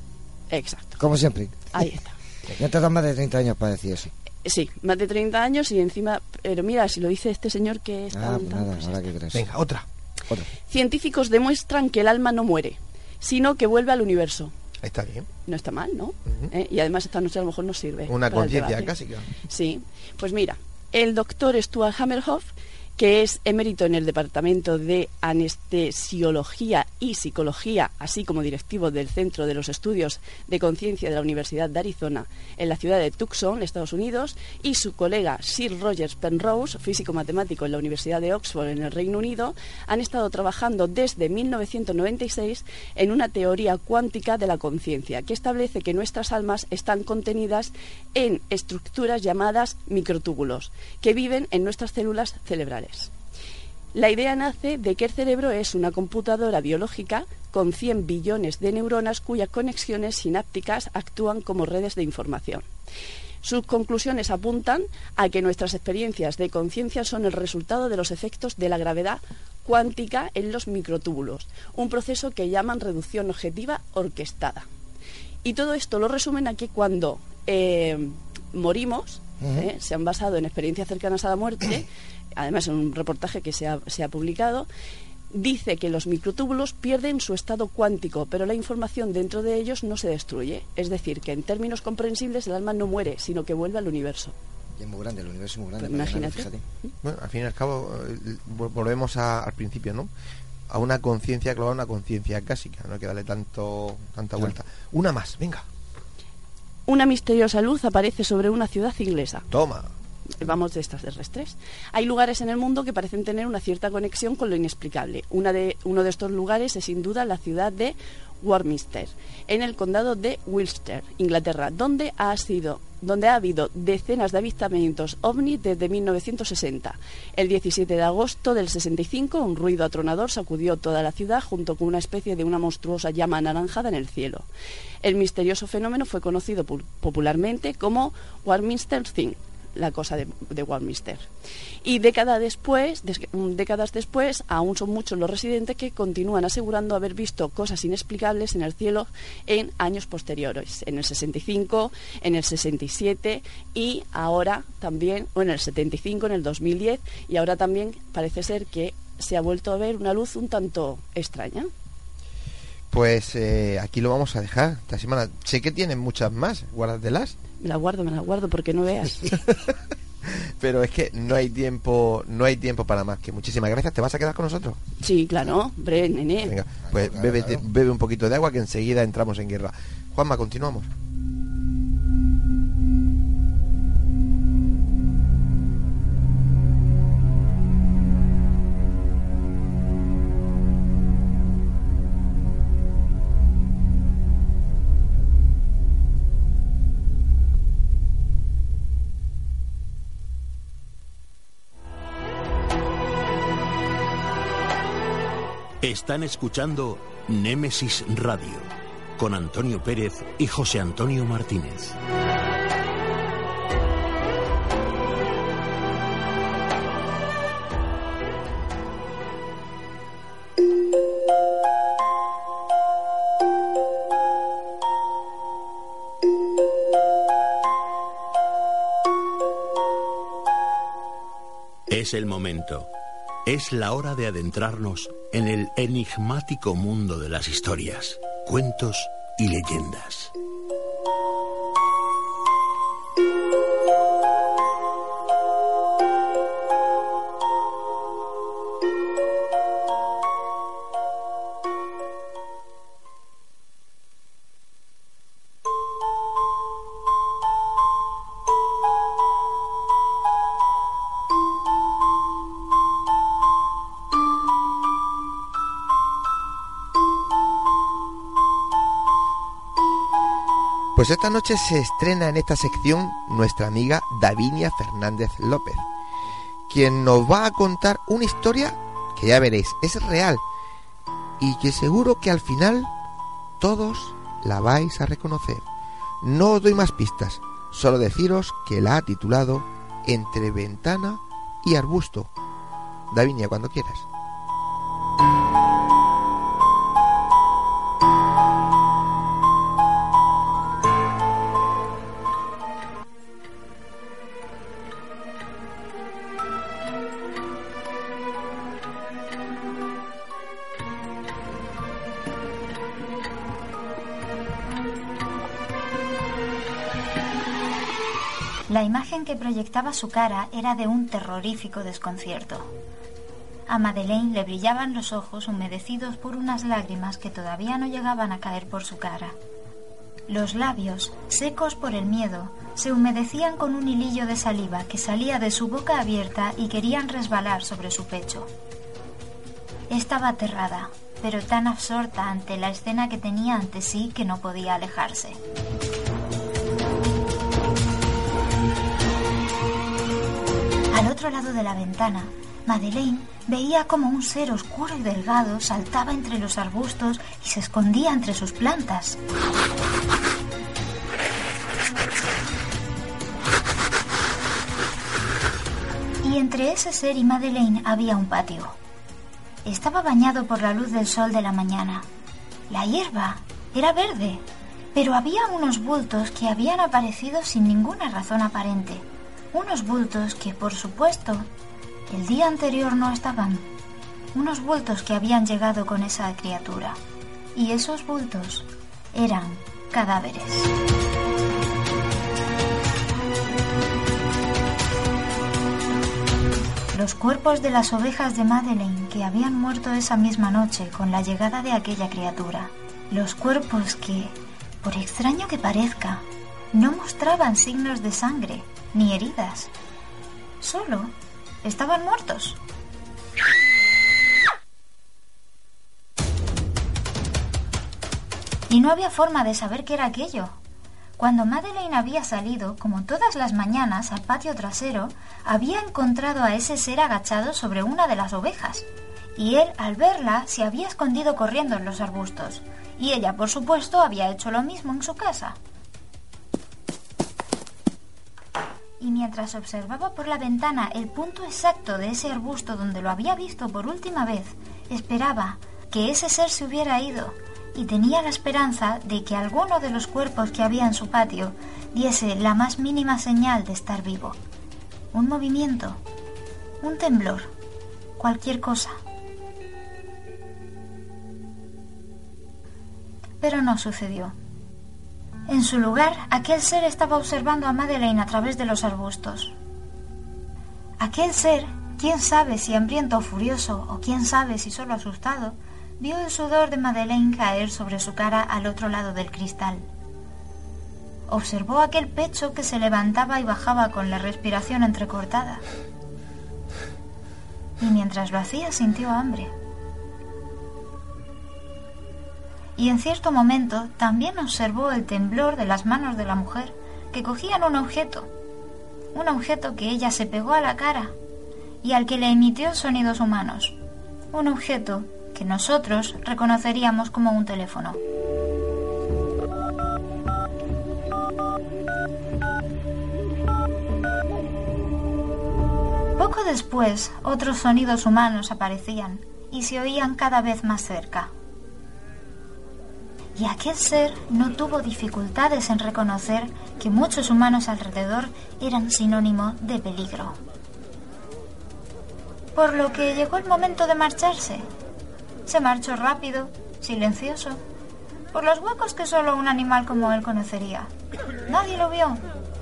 Exacto. Como siempre. Ahí está. Ya te más de 30 años para decir eso. Sí, más de 30 años y encima, pero mira, si lo dice este señor que está Ah, tan- pues nada, pues ahora que crees. Venga, otra. Otra. Científicos demuestran que el alma no muere, sino que vuelve al universo. Está bien. No está mal, ¿no? ¿Eh? Y además esta noche a lo mejor nos sirve. Una conciencia casi. que- Sí, pues mira, el doctor Stuart Hammerhoff, que es emérito en el Departamento de Anestesiología y Psicología, así como directivo del Centro de los Estudios de Conciencia de la Universidad de Arizona en la ciudad de Tucson, Estados Unidos, y su colega Sir Rogers Penrose, físico matemático en la Universidad de Oxford en el Reino Unido, han estado trabajando desde 1996 en una teoría cuántica de la conciencia que establece que nuestras almas están contenidas en estructuras llamadas microtúbulos que viven en nuestras células cerebrales. La idea nace de que el cerebro es una computadora biológica con 100 billones de neuronas cuyas conexiones sinápticas actúan como redes de información. Sus conclusiones apuntan a que nuestras experiencias de conciencia son el resultado de los efectos de la gravedad cuántica en los microtúbulos, un proceso que llaman reducción objetiva orquestada. Y todo esto lo resumen a que cuando eh, morimos, eh, se han basado en experiencias cercanas a la muerte, además en un reportaje que se ha, se ha publicado, dice que los microtúbulos pierden su estado cuántico, pero la información dentro de ellos no se destruye. Es decir, que en términos comprensibles el alma no muere, sino que vuelve al universo. es muy grande, el universo es muy grande. Pues imagínate. fíjate. Bueno, al fin y al cabo, eh, vol- volvemos a- al principio, ¿no? A una conciencia global, una conciencia clásica, no hay que darle tanto, tanta vuelta. Una más, venga, Una misteriosa luz aparece sobre una ciudad inglesa. toma. Vamos de extraterrestres. Hay lugares en el mundo que parecen tener una cierta conexión con lo inexplicable. Uno de estos lugares es sin duda la ciudad de Warminster, en el condado de Wiltshire, Inglaterra, donde ha donde ha habido decenas de avistamientos ovni desde 1960. El 17 de agosto del 65, un ruido atronador sacudió toda la ciudad junto con una especie de una monstruosa llama anaranjada en el cielo. El misterioso fenómeno fue conocido pu- popularmente como Warminster Thing, la cosa de, de. Y década después, des- mm, décadas después, aún son muchos los residentes que continúan asegurando haber visto cosas inexplicables en el cielo en años posteriores, en el 65, en el 67 y ahora también, o en el 75, en el 2010, y ahora también parece ser que se ha vuelto a ver una luz un tanto extraña. Pues eh, aquí lo vamos a dejar esta semana. Sé que tienen muchas más, guárdatelas, Me la guardo, me la guardo porque no veas. pero es que no hay tiempo, no hay tiempo para más. Que muchísimas gracias. ¿Te vas a quedar con nosotros? Sí, claro, hombre, nene. Venga, pues Claro, bebe, claro. bebe un poquito de agua que enseguida entramos en guerra. Juanma, continuamos. Están escuchando Némesis Radio con Antonio Pérez y José Antonio Martínez. Es el momento. Es la hora de adentrarnos en el enigmático mundo de las historias, cuentos y leyendas. Pues esta noche se estrena en esta sección nuestra amiga Davinia Fernández López, quien nos va a contar una historia que ya veréis, es real y que seguro que al final todos la vais a reconocer. No os doy más pistas, solo deciros que la ha titulado Entre ventana y arbusto. Davinia, cuando quieras. Su cara era de un terrorífico desconcierto. A Madeleine le brillaban los ojos humedecidos por unas lágrimas que todavía no llegaban a caer por su cara. Los labios, secos por el miedo, se humedecían con un hilillo de saliva que salía de su boca abierta y querían resbalar sobre su pecho. Estaba aterrada, pero tan absorta ante la escena que tenía ante sí que no podía alejarse. Otro lado de la ventana, Madeleine veía como un ser oscuro y delgado saltaba entre los arbustos y se escondía entre sus plantas. Y entre ese ser y Madeleine había un patio. Estaba bañado por la luz del sol de la mañana. La hierba era verde, pero había unos bultos que habían aparecido sin ninguna razón aparente. Unos bultos que, por supuesto, el día anterior no estaban. Unos bultos que habían llegado con esa criatura. Y esos bultos eran cadáveres. los cuerpos de las ovejas de Madeleine que habían muerto esa misma noche con la llegada de aquella criatura. Los cuerpos que, por extraño que parezca, no mostraban signos de sangre ni heridas. Solo estaban muertos. Y no había forma de saber qué era aquello. Cuando Madeleine había salido, como todas las mañanas, al patio trasero, había encontrado a ese ser agachado sobre una de las ovejas. Y él, al verla, se había escondido corriendo en los arbustos. Y ella, por supuesto, había hecho lo mismo en su casa. Y mientras observaba por la ventana el punto exacto de ese arbusto donde lo había visto por última vez, esperaba que ese ser se hubiera ido y tenía la esperanza de que alguno de los cuerpos que había en su patio diese la más mínima señal de estar vivo. Un movimiento, un temblor, cualquier cosa. Pero no sucedió. En su lugar, aquel ser estaba observando a Madeleine a través de los arbustos. Aquel ser, quién sabe si hambriento o furioso, o quién sabe si solo asustado, vio el sudor de Madeleine caer sobre su cara al otro lado del cristal. Observó aquel pecho que se levantaba y bajaba con la respiración entrecortada. Y mientras lo hacía sintió hambre. Y en cierto momento también observó el temblor de las manos de la mujer que cogían un objeto, un objeto que ella se pegó a la cara y al que le emitió sonidos humanos, un objeto que nosotros reconoceríamos como un teléfono. Poco después, otros sonidos humanos aparecían y se oían cada vez más cerca. Y aquel ser no tuvo dificultades en reconocer que muchos humanos alrededor eran sinónimo de peligro. Por lo que llegó el momento de marcharse se marchó rápido, silencioso, por los huecos que solo un animal como él conocería. Nadie lo vio,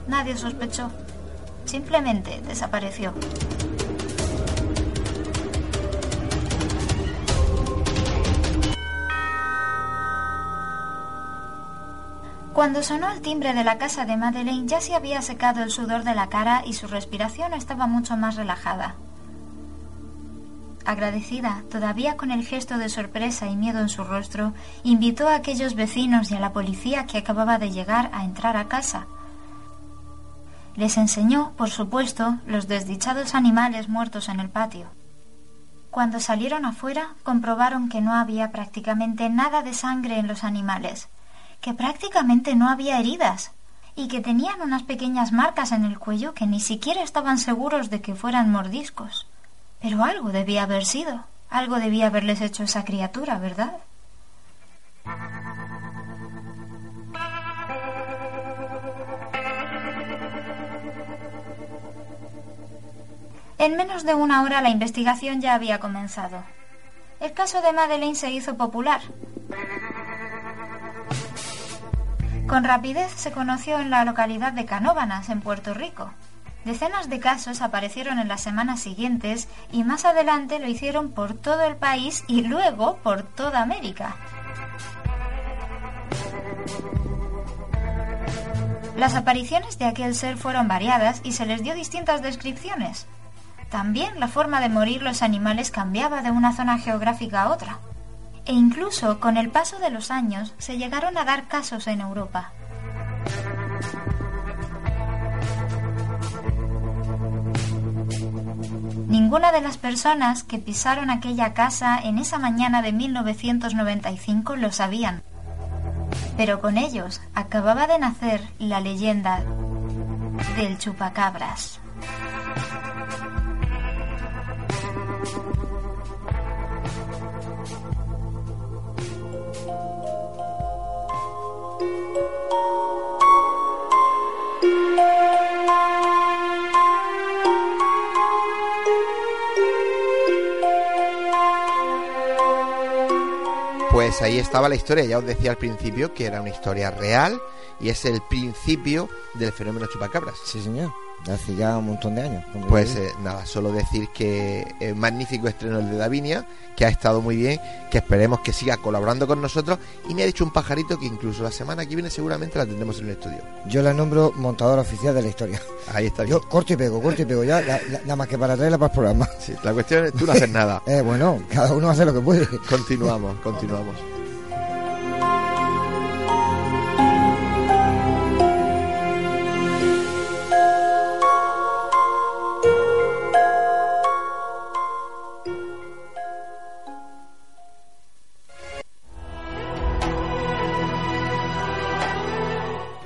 nadie sospechó. Simplemente desapareció. Cuando sonó el timbre de la casa de Madeleine ya se había secado el sudor de la cara y su respiración estaba mucho más relajada. Agradecida, todavía con el gesto de sorpresa y miedo en su rostro, invitó a aquellos vecinos y a la policía que acababa de llegar a entrar a casa. Les enseñó, por supuesto, los desdichados animales muertos en el patio. Cuando salieron afuera, comprobaron que no había prácticamente nada de sangre en los animales, que prácticamente no había heridas, y que tenían unas pequeñas marcas en el cuello que ni siquiera estaban seguros de que fueran mordiscos. Pero algo debía haber sido, algo debía haberles hecho esa criatura, ¿verdad? En menos de una hora la investigación ya había comenzado. El caso de Madeleine se hizo popular. Con rapidez se conoció en la localidad de Canóvanas, en Puerto Rico. Decenas de casos aparecieron en las semanas siguientes y más adelante lo hicieron por todo el país y luego por toda América. Las apariciones de aquel ser fueron variadas y se les dio distintas descripciones. También la forma de morir los animales cambiaba de una zona geográfica a otra. E incluso con el paso de los años se llegaron a dar casos en Europa. Ninguna de las personas que pisaron aquella casa en esa mañana de 1995 lo sabían. Pero con ellos acababa de nacer la leyenda del chupacabras. Pues ahí estaba la historia, ya os decía al principio que era una historia real y es el principio del fenómeno chupacabras. Sí, señor. Hace ya un montón de años. Pues eh, nada, solo decir que el magnífico estreno el de Davinia, que ha estado muy bien, que esperemos que siga colaborando con nosotros y me ha dicho un pajarito que incluso la semana que viene seguramente la tendremos en el estudio. Yo la nombro montadora oficial de la historia. Ahí está bien. Yo corto y pego, corto y pego, ya nada más que para traerla para el programa. Sí, la cuestión es tú no haces nada. eh, bueno, cada uno hace lo que puede. Continuamos, continuamos.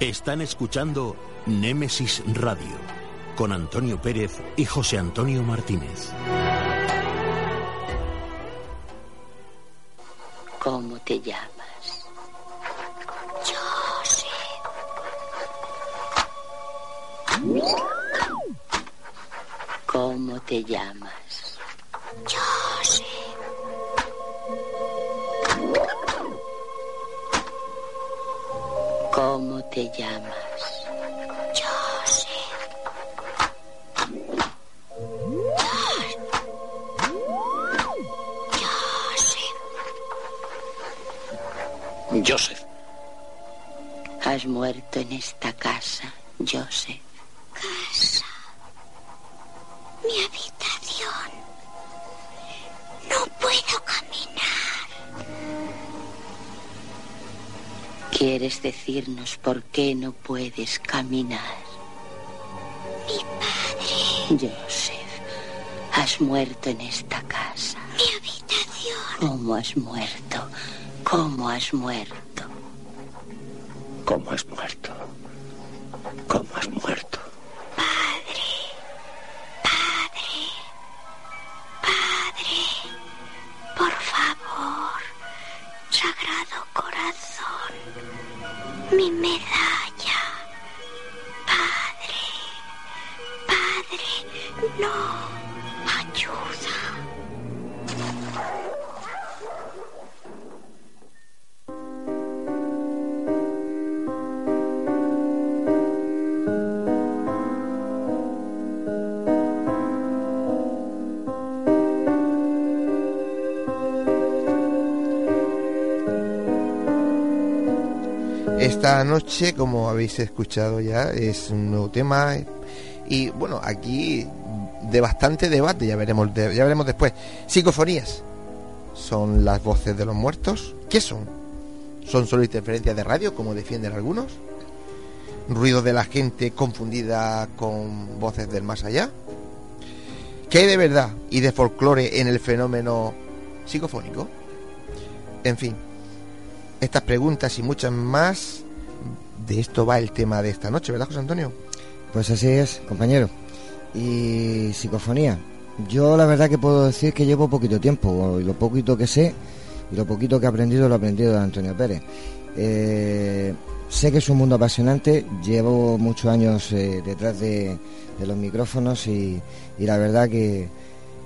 Están escuchando Némesis Radio con Antonio Pérez y José Antonio Martínez. ¿Cómo te llamas? Sé. ¿Cómo te llamas? Yo ¿Cómo te llamas? Yo sé. Joseph. Has muerto en esta casa, Joseph. ¿Quieres decirnos por qué no puedes caminar? Mi padre. Joseph, has muerto en esta casa. Mi habitación. ¿Cómo has muerto? ¿Cómo has muerto? ¿Cómo has muerto? Como habéis escuchado ya, es un nuevo tema y bueno, aquí de bastante debate, ya veremos, ya veremos después. Psicofonías son las voces de los muertos. ¿Qué son? ¿Son solo interferencias de radio, como defienden algunos? ¿Ruido de la gente confundida con voces del más allá? ¿Qué hay de verdad y de folclore en el fenómeno psicofónico? En fin, estas preguntas y muchas más, de esto va el tema de esta noche, ¿verdad, José Antonio? Pues así es, compañero. Y psicofonía. Yo la verdad que puedo decir que llevo poquito tiempo, y lo poquito que sé y lo poquito que he aprendido lo he aprendido de Antonio Pérez. Eh, sé que es un mundo apasionante, llevo muchos años eh, detrás de, los micrófonos y, la verdad que,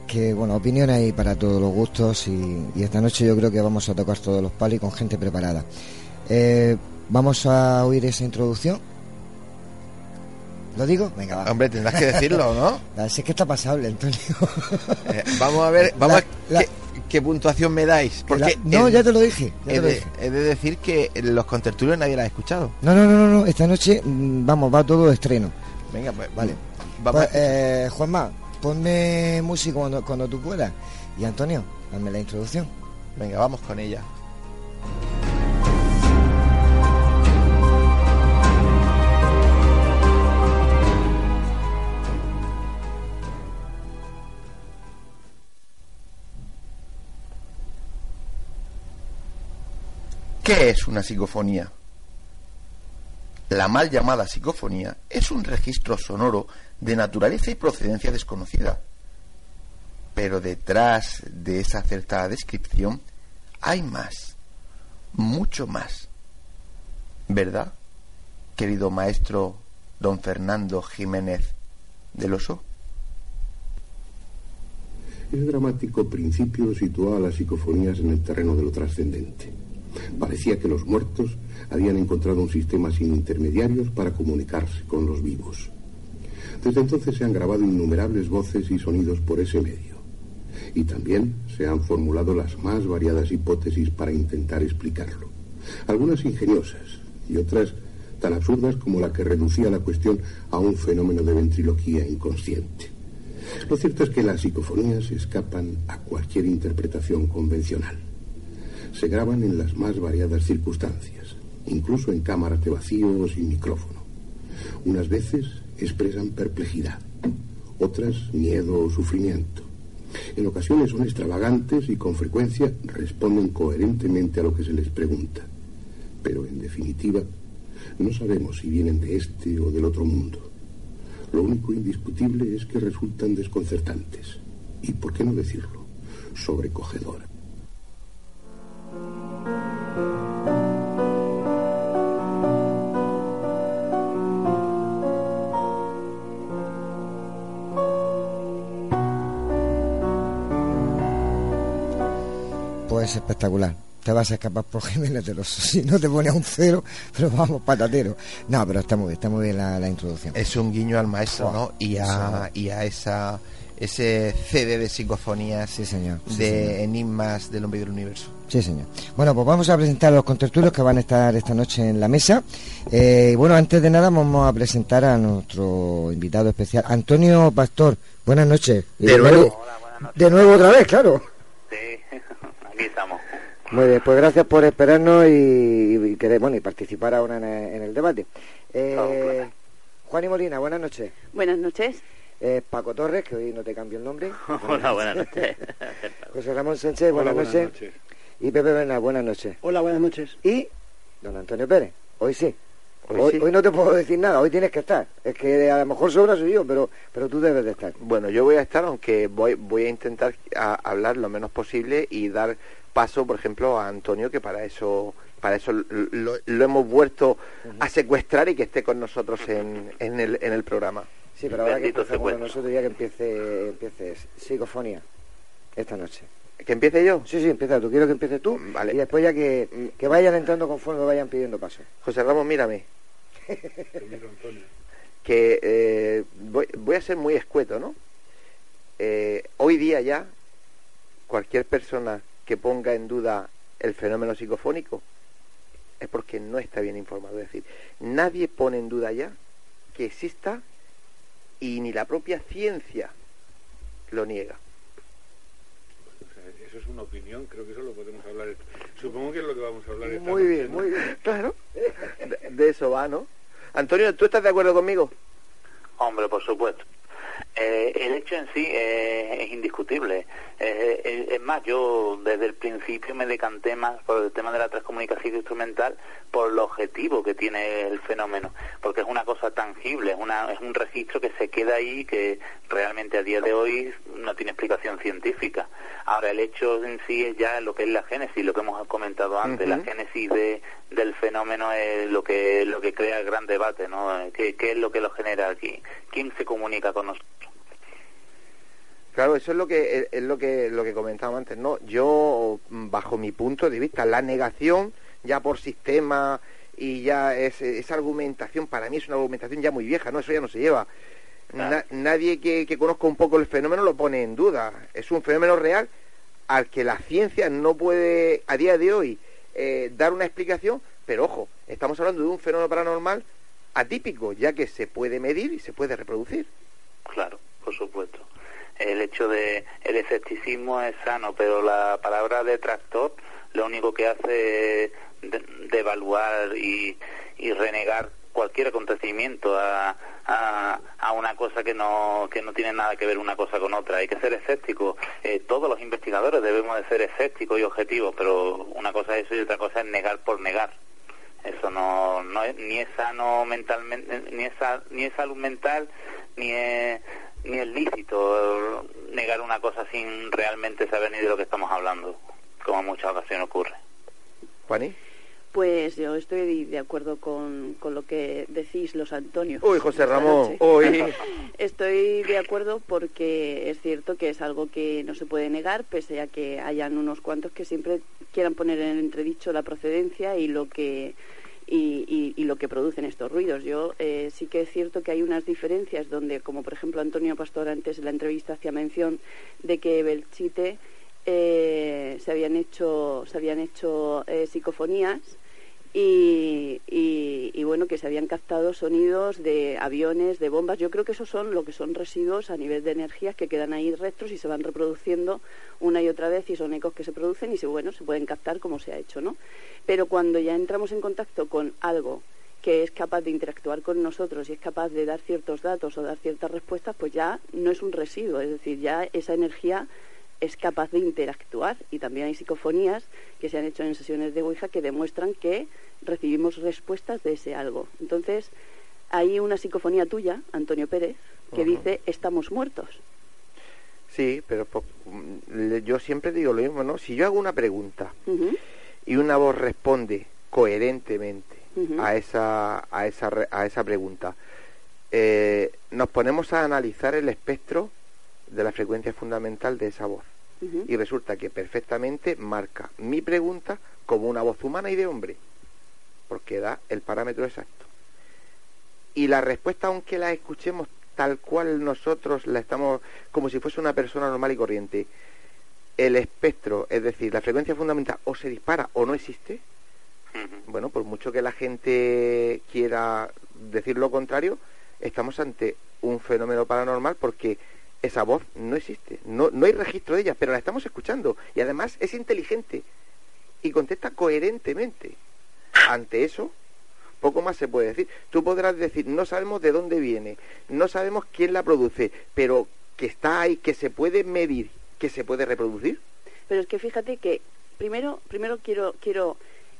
que, bueno, opiniones hay para todos los gustos y, y esta noche yo creo que vamos a tocar todos los palos y con gente preparada. Eh, vamos a oír esa introducción. ¿Lo digo? Venga, va. Hombre, tendrás que decirlo, ¿no? Si es que está pasable, Antonio. Eh, vamos a ver, vamos La- a la- ¿qué, qué puntuación me dais? Porque La- no, he- ya te lo dije. ya te he, lo de, dije. he de decir que los contertulios nadie la ha escuchado. No, no, no, no, no, esta noche, mm, vamos, va todo de estreno. Venga, pues Vale. Vamos Pues, eh, Juanma, ponme música cuando, cuando tú puedas. Y Antonio, dame la introducción. Venga, vamos con ella. ¿Qué es una psicofonía? La mal llamada psicofonía es un registro sonoro de naturaleza y procedencia desconocida. Pero detrás de esa acertada descripción hay más, mucho más. ¿Verdad, querido maestro don Fernando Jiménez del Oso? El dramático principio situó a las psicofonías en el terreno de lo trascendente. Parecía que los muertos habían encontrado un sistema sin intermediarios para comunicarse con los vivos. Desde entonces se han grabado innumerables voces y sonidos por ese medio. Y también se han formulado las más variadas hipótesis para intentar explicarlo. Algunas ingeniosas y otras tan absurdas como la que reducía la cuestión a un fenómeno de ventriloquía inconsciente. Lo cierto es que las psicofonías escapan a cualquier interpretación convencional. Se graban en las más variadas circunstancias, incluso en cámaras de vacío sin micrófono. Unas veces expresan perplejidad, otras miedo o sufrimiento. En ocasiones son extravagantes y con frecuencia responden coherentemente a lo que se les pregunta. Pero en definitiva, no sabemos si vienen de este o del otro mundo. Lo único indiscutible es que resultan desconcertantes. Y, por qué no decirlo, sobrecogedoras. Pues espectacular. Te vas a escapar por Jiménez de los Si no te pone a un cero, pero vamos, patatero. No, pero está muy bien, está muy bien la, la introducción. Es un guiño al maestro, Oh, ¿no? Y a, y a esa ese CD de psicofonías Sí, señor. Sí, de señor. enigmas del hombre y del universo. Sí, señor. Bueno, pues vamos a presentar a los contertulios que van a estar esta noche en la mesa. Eh, y bueno, antes de nada vamos a presentar a nuestro invitado especial, Antonio Pastor. Buenas noches. Y De nuevo. Hola, buenas noches. De nuevo otra vez, claro. Sí, aquí estamos. Muy bien, pues gracias por esperarnos y, y querer, bueno, y participar ahora en el, en el debate. Eh. Juan y Molina, buenas noches. Buenas noches. Eh, Paco Torres, que hoy no te cambio el nombre. Hola, buenas noches. José Ramón Sánchez, buenas, noches. Y Pepe Bernal, buenas noches. Hola, buenas noches. Y don Antonio Pérez, hoy sí. Hoy Hoy, sí. hoy no te puedo decir nada, hoy tienes que estar. Es que a lo mejor sobra soy yo, pero, pero tú debes de estar. Bueno, yo voy a estar, aunque voy, voy a intentar a- hablar lo menos posible y dar paso, por ejemplo, a Antonio, que para eso para eso lo, lo hemos vuelto a secuestrar y que esté con nosotros en, en, el, en el programa. Sí, pero ahora que Bendito empezamos secuestro. nosotros ya que empiece, empiece psicofonía esta noche. ¿Que empiece yo? Sí, sí, empieza tú. Quiero que empieces tú. Vale. Y después ya que, que vayan entrando conforme vayan pidiendo paso. José Ramos, mírame. que eh, voy, voy a ser muy escueto, ¿no? Eh, hoy día ya, cualquier persona que ponga en duda el fenómeno psicofónico es porque no está bien informado. Es decir, nadie pone en duda ya que exista y ni la propia ciencia lo niega. O sea, eso es una opinión, creo que eso lo podemos hablar. Supongo que es lo que vamos a hablar esta Muy noche, bien, ¿no? muy bien, claro. De, de eso va, ¿no? Antonio, ¿tú estás de acuerdo conmigo? Hombre, por supuesto. Eh, el hecho en sí eh, es indiscutible. Eh, eh, es más, yo desde el principio me decanté más por el tema de la transcomunicación instrumental por el objetivo que tiene el fenómeno, porque es una cosa tangible, es, una, es un registro que se queda ahí que realmente a día de hoy no tiene explicación científica. Ahora, el hecho en sí es ya lo que es la génesis, lo que hemos comentado antes, la génesis de, del fenómeno es lo que, lo que crea el gran debate, ¿no? ¿Qué, ¿Qué es lo que lo genera aquí? ¿Quién se comunica con nosotros? Claro, eso es lo que es, lo que lo que comentábamos antes, ¿no? Yo bajo mi punto de vista, la negación ya por sistema y ya es, esa argumentación para mí es una argumentación ya muy vieja, ¿no? Eso ya no se lleva. Na- nadie que, que conozca un poco el fenómeno lo pone en duda. Es un fenómeno real al que la ciencia no puede a día de hoy eh, dar una explicación, pero ojo, estamos hablando de un fenómeno paranormal atípico, ya que se puede medir y se puede reproducir. Claro, por supuesto. El hecho de el escepticismo es sano, pero la palabra detractor lo único que hace es de- devaluar y, y renegar cualquier acontecimiento, a, a, a, una cosa que no, que no tiene nada que ver una cosa con otra. Hay que ser escéptico. Eh, todos los investigadores debemos de ser escépticos y objetivos, pero una cosa es eso y otra cosa es negar por negar. Eso no, no es, ni es sano mentalmente, ni es, ni es salud mental, ni es, ni es lícito negar una cosa sin realmente saber ni de lo que estamos hablando, como en muchas ocasiones ocurre. Juaní. Pues yo estoy de acuerdo con, con, lo que decís los Antonios. Uy, José Ramón, uy. Estoy de acuerdo porque es cierto que es algo que no se puede negar, pese a que hayan unos cuantos que siempre quieran poner en entredicho la procedencia y lo que y, lo que producen estos ruidos. Yo eh, sí que es cierto que hay unas diferencias donde, como por ejemplo Antonio Pastor antes en la entrevista hacía mención de que Belchite eh, se habían hecho, se habían hecho eh, psicofonías y, y, bueno, que se habían captado sonidos de aviones, de bombas. Yo creo que esos son lo que son residuos a nivel de energías que quedan ahí restos y se van reproduciendo una y otra vez y son ecos que se producen y se, bueno, se pueden captar como se ha hecho, ¿no? Pero cuando ya entramos en contacto con algo que es capaz de interactuar con nosotros y es capaz de dar ciertos datos o dar ciertas respuestas, pues ya no es un residuo, es decir, ya esa energía es capaz de interactuar y también hay psicofonías que se han hecho en sesiones de Ouija que demuestran que recibimos respuestas de ese algo. Entonces, hay una psicofonía tuya, Antonio Pérez, que dice estamos muertos. Sí, pero yo siempre digo lo mismo, ¿no? Si yo hago una pregunta y una voz responde coherentemente a, esa, a, esa, a esa pregunta, eh, nos ponemos a analizar el espectro de la frecuencia fundamental de esa voz. Y resulta que perfectamente marca mi pregunta como una voz humana y de hombre, porque da el parámetro exacto. Y la respuesta, aunque la escuchemos tal cual nosotros la estamos, como si fuese una persona normal y corriente, el espectro, es decir, la frecuencia fundamental, o se dispara o no existe, bueno, por mucho que la gente quiera decir lo contrario, estamos ante un fenómeno paranormal porque esa voz no existe, no, no hay registro de ella, pero la estamos escuchando y además es inteligente y contesta coherentemente. Ante eso, poco más se puede decir. Tú podrás decir, no sabemos de dónde viene, no sabemos quién la produce, pero que está ahí, que se puede medir, que se puede reproducir. Pero es que fíjate que primero, primero quiero, quiero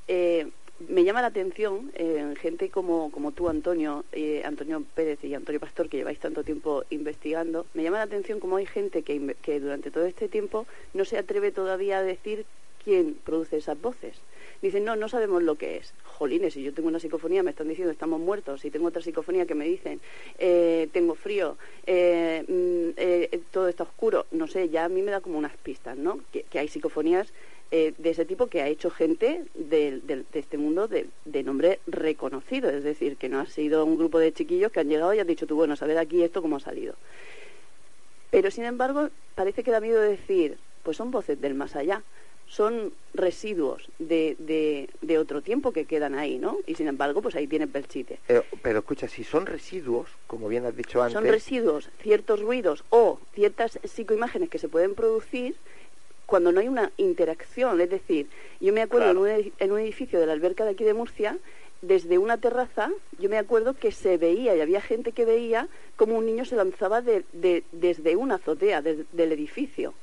eh, me llama la atención en gente como, como tú, Antonio, eh, Antonio Pérez y Antonio Pastor, que lleváis tanto tiempo investigando, me llama la atención como hay gente que, que durante todo este tiempo no se atreve todavía a decir quién produce esas voces. Dicen, no, no sabemos lo que es. Jolines, si yo tengo una psicofonía me están diciendo estamos muertos, si tengo otra psicofonía que me dicen eh, tengo frío, eh, mm, todo está oscuro, no sé, ya a mí me da como unas pistas, ¿no? Que hay psicofonías eh, de ese tipo que ha hecho gente de, este mundo de, nombre reconocido, es decir, que no ha sido un grupo de chiquillos que han llegado y han dicho tú, bueno, saber aquí esto cómo ha salido. Pero sin embargo, parece que da miedo decir, pues son voces del más allá, son residuos de, de, otro tiempo que quedan ahí, ¿no? Y sin embargo, pues ahí tiene Belchite. Pero, pero escucha, si son residuos, como bien has dicho antes... Son residuos, ciertos ruidos o ciertas psicoimágenes que se pueden producir cuando no hay una interacción. Es decir, yo me acuerdo en, un, edificio de la alberca de aquí de Murcia, desde una terraza, yo me acuerdo que se veía y había gente que veía como un niño se lanzaba de, desde una azotea del edificio.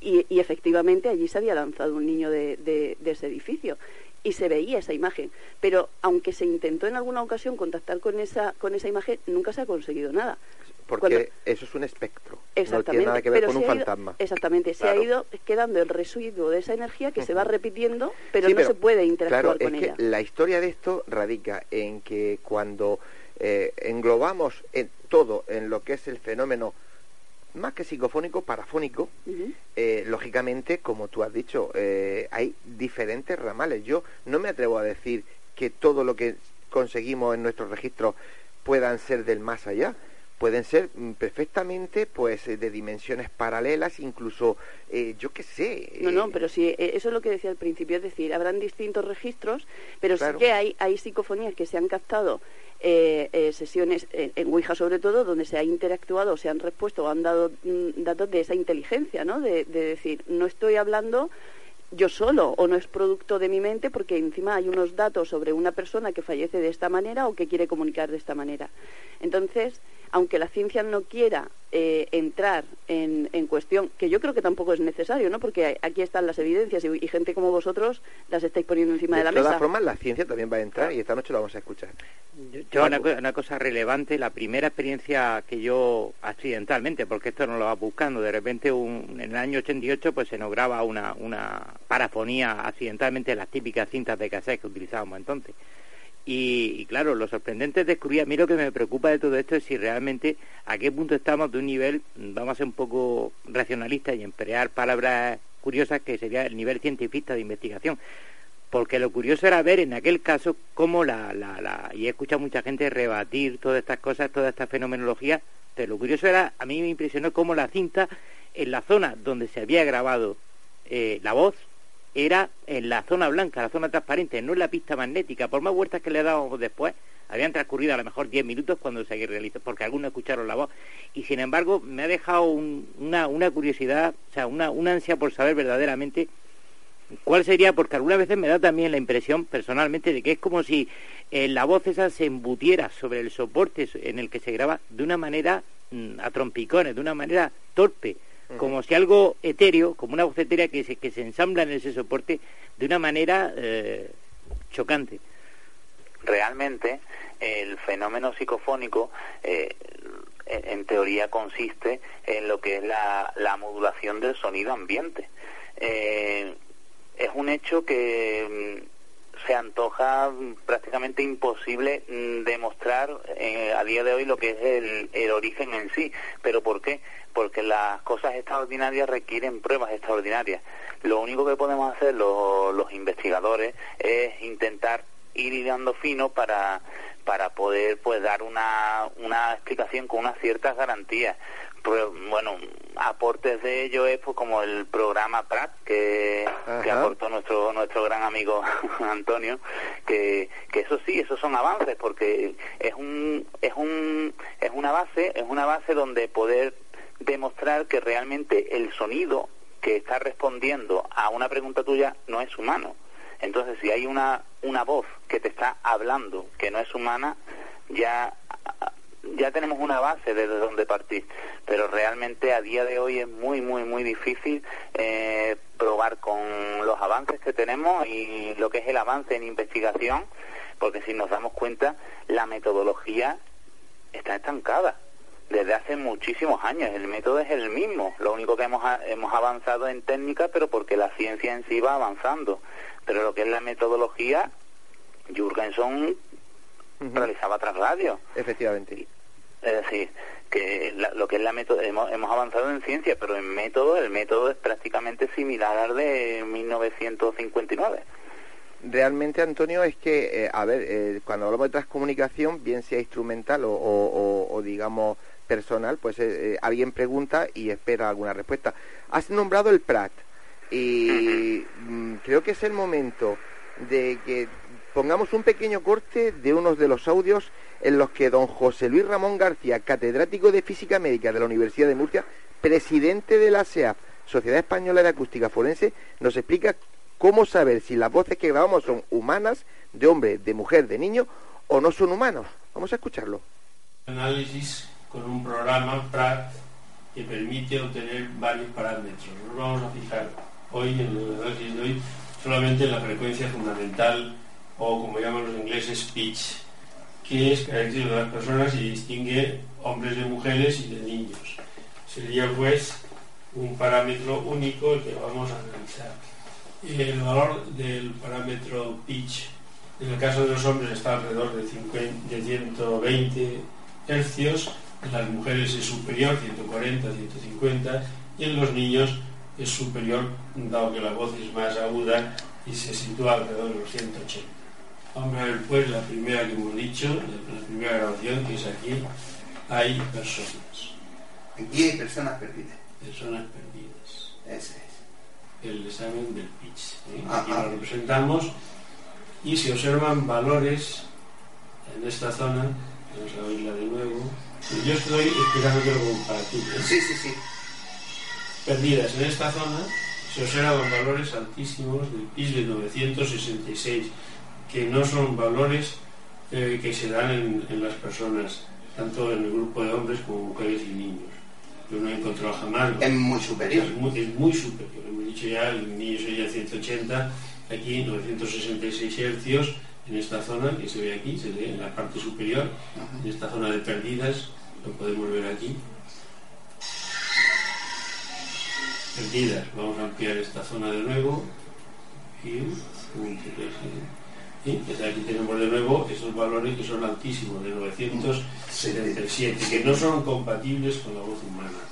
Y, efectivamente allí se había lanzado un niño de, ese edificio y se veía esa imagen. Pero aunque se intentó en alguna ocasión contactar con esa, con esa imagen, nunca se ha conseguido nada. Porque eso es un espectro. No tiene nada que ver con un fantasma. Exactamente. Se ha ido quedando el residuo de esa energía que se va repitiendo, pero no se puede interactuar claro, con es ella. Que la historia de esto radica en que cuando eh, englobamos en todo en lo que es el fenómeno más que psicofónico, parafónico, eh, lógicamente, como tú has dicho, eh, hay diferentes ramales. Yo no me atrevo a decir que todo lo que conseguimos en nuestros registros puedan ser del más allá pueden ser mm, perfectamente pues eh, de dimensiones paralelas, incluso eh, yo qué sé. No, no, pero sí, eh, eso es lo que decía al principio, es decir, habrán distintos registros, pero sí que hay, hay psicofonías que se han captado sesiones en, en, Ouija sobre todo, donde se ha interactuado, se han respuesto o han dado mm, datos de esa inteligencia, ¿no? De, de decir, no estoy hablando yo solo o no es producto de mi mente porque encima hay unos datos sobre una persona que fallece de esta manera o que quiere comunicar de esta manera. Entonces, aunque la ciencia no quiera eh, entrar en, en, cuestión, que yo creo que tampoco es necesario, ¿no? Porque aquí están las evidencias y, gente como vosotros las estáis poniendo encima de, la mesa. De todas formas, la ciencia también va a entrar y esta noche lo vamos a escuchar. Yo, una, una, cosa relevante, la primera experiencia que yo accidentalmente, porque esto no lo va buscando, de repente un, en el año 88 pues se nos graba una, una parafonía accidentalmente las típicas cintas de cassette que utilizábamos entonces. Y, claro, lo sorprendente es descubrir, a mí lo que me preocupa de todo esto es si realmente a qué punto estamos de un nivel, vamos a ser un poco racionalistas y emplear palabras curiosas que sería el nivel científico de investigación. Porque lo curioso era ver en aquel caso cómo la, la, la y he escuchado mucha gente rebatir todas estas cosas, toda esta fenomenología, pero lo curioso era, a mí me impresionó cómo la cinta, en la zona donde se había grabado eh, la voz, era en la zona blanca, la zona transparente, no en la pista magnética. Por más vueltas que le dábamos después, habían transcurrido a lo mejor 10 minutos cuando se realizó, porque algunos escucharon la voz. Y sin embargo, me ha dejado una, una, curiosidad, o sea, una, una ansia por saber verdaderamente cuál sería, porque algunas veces me da también la impresión personalmente de que es como si eh, la voz esa se embutiera sobre el soporte en el que se graba de una manera mm, a trompicones, de una manera torpe como si algo etéreo, como una voz etérea que se, que se ensambla en ese soporte de una manera eh, chocante. Realmente, el fenómeno psicofónico, eh, en teoría, consiste en lo que es la, la modulación del sonido ambiente. Eh, es un hecho que mm, se antoja prácticamente imposible mm, demostrar a día de hoy lo que es el, el origen en sí. ¿Pero por qué? porque las cosas extraordinarias requieren pruebas extraordinarias. Lo único que podemos hacer los, investigadores es intentar ir dando fino para, para poder pues dar una, una explicación con unas ciertas garantías. Bueno, aportes de ello es pues, como el programa PRAT que, que, aportó nuestro nuestro gran amigo Antonio, que, que eso sí, esos son avances porque es un es un es una base, es una base donde poder demostrar que realmente el sonido que está respondiendo a una pregunta tuya no es humano. Entonces, si hay una, una voz que te está hablando que no es humana, ya, ya tenemos una base desde donde partir. Pero realmente a día de hoy es muy, muy, muy difícil eh, probar con los avances que tenemos y lo que es el avance en investigación, porque si nos damos cuenta, la metodología está estancada desde hace muchísimos años. El método es el mismo. Lo único que hemos, hemos avanzado en técnica, pero porque la ciencia en sí va avanzando. Pero lo que es la metodología, Jurgenson realizaba tras radio. Efectivamente. Es decir, que lo que es la método, hemos, hemos avanzado en ciencia, pero en método, el método es prácticamente similar al de 1959 realmente, Antonio, es que, eh, a ver, eh, cuando hablamos de transcomunicación, bien sea instrumental o digamos, personal, pues eh, eh, alguien pregunta y espera alguna respuesta. Has nombrado el Prat y mm, creo que es el momento de que pongamos un pequeño corte de unos de los audios en los que don José Luis Ramón García, catedrático de Física Médica de la Universidad de Murcia, presidente de la SEAF, Sociedad Española de Acústica Forense, nos explica cómo saber si las voces que grabamos son humanas, de hombre, de mujer, de niño, o no son humanos. Vamos a escucharlo. Análisis con un programa PRAT que permite obtener varios parámetros. Nos vamos a fijar hoy en el análisis de hoy solamente en la frecuencia fundamental o como llaman los ingleses pitch, que es característico de las personas y distingue hombres de mujeres y de niños. Sería pues un parámetro único que vamos a analizar. El valor del parámetro pitch en el caso de los hombres está alrededor de, 50, de 120 hercios en las mujeres es superior, 140, 150, y en los niños es superior, dado que la voz es más aguda y se sitúa alrededor de los 180. Vamos a ver pues la primera que hemos dicho, la primera grabación, que es aquí, hay personas. Aquí hay personas perdidas. Personas perdidas. Ese es. El examen del pitch. ¿eh? Aquí lo representamos y se observan valores en esta zona, vamos a verla de nuevo, yo estoy explicando algo comparativo. Sí, sí, sí. Perdidas en esta zona se observan valores altísimos del PIS de 966, que no son valores eh, que se dan en, las personas, tanto en el grupo de hombres como mujeres y niños. Yo no he encontrado jamás. Es muy superior. Es muy, superior. Hemos dicho ya, el niño sería 180, aquí 966 hercios en esta zona que se ve aquí, se ve en la parte superior, en esta zona de perdidas, lo podemos ver aquí. Perdidas, vamos a ampliar esta zona de nuevo. Y, aquí tenemos de nuevo esos valores que son altísimos, de 977, que no son compatibles con la voz humana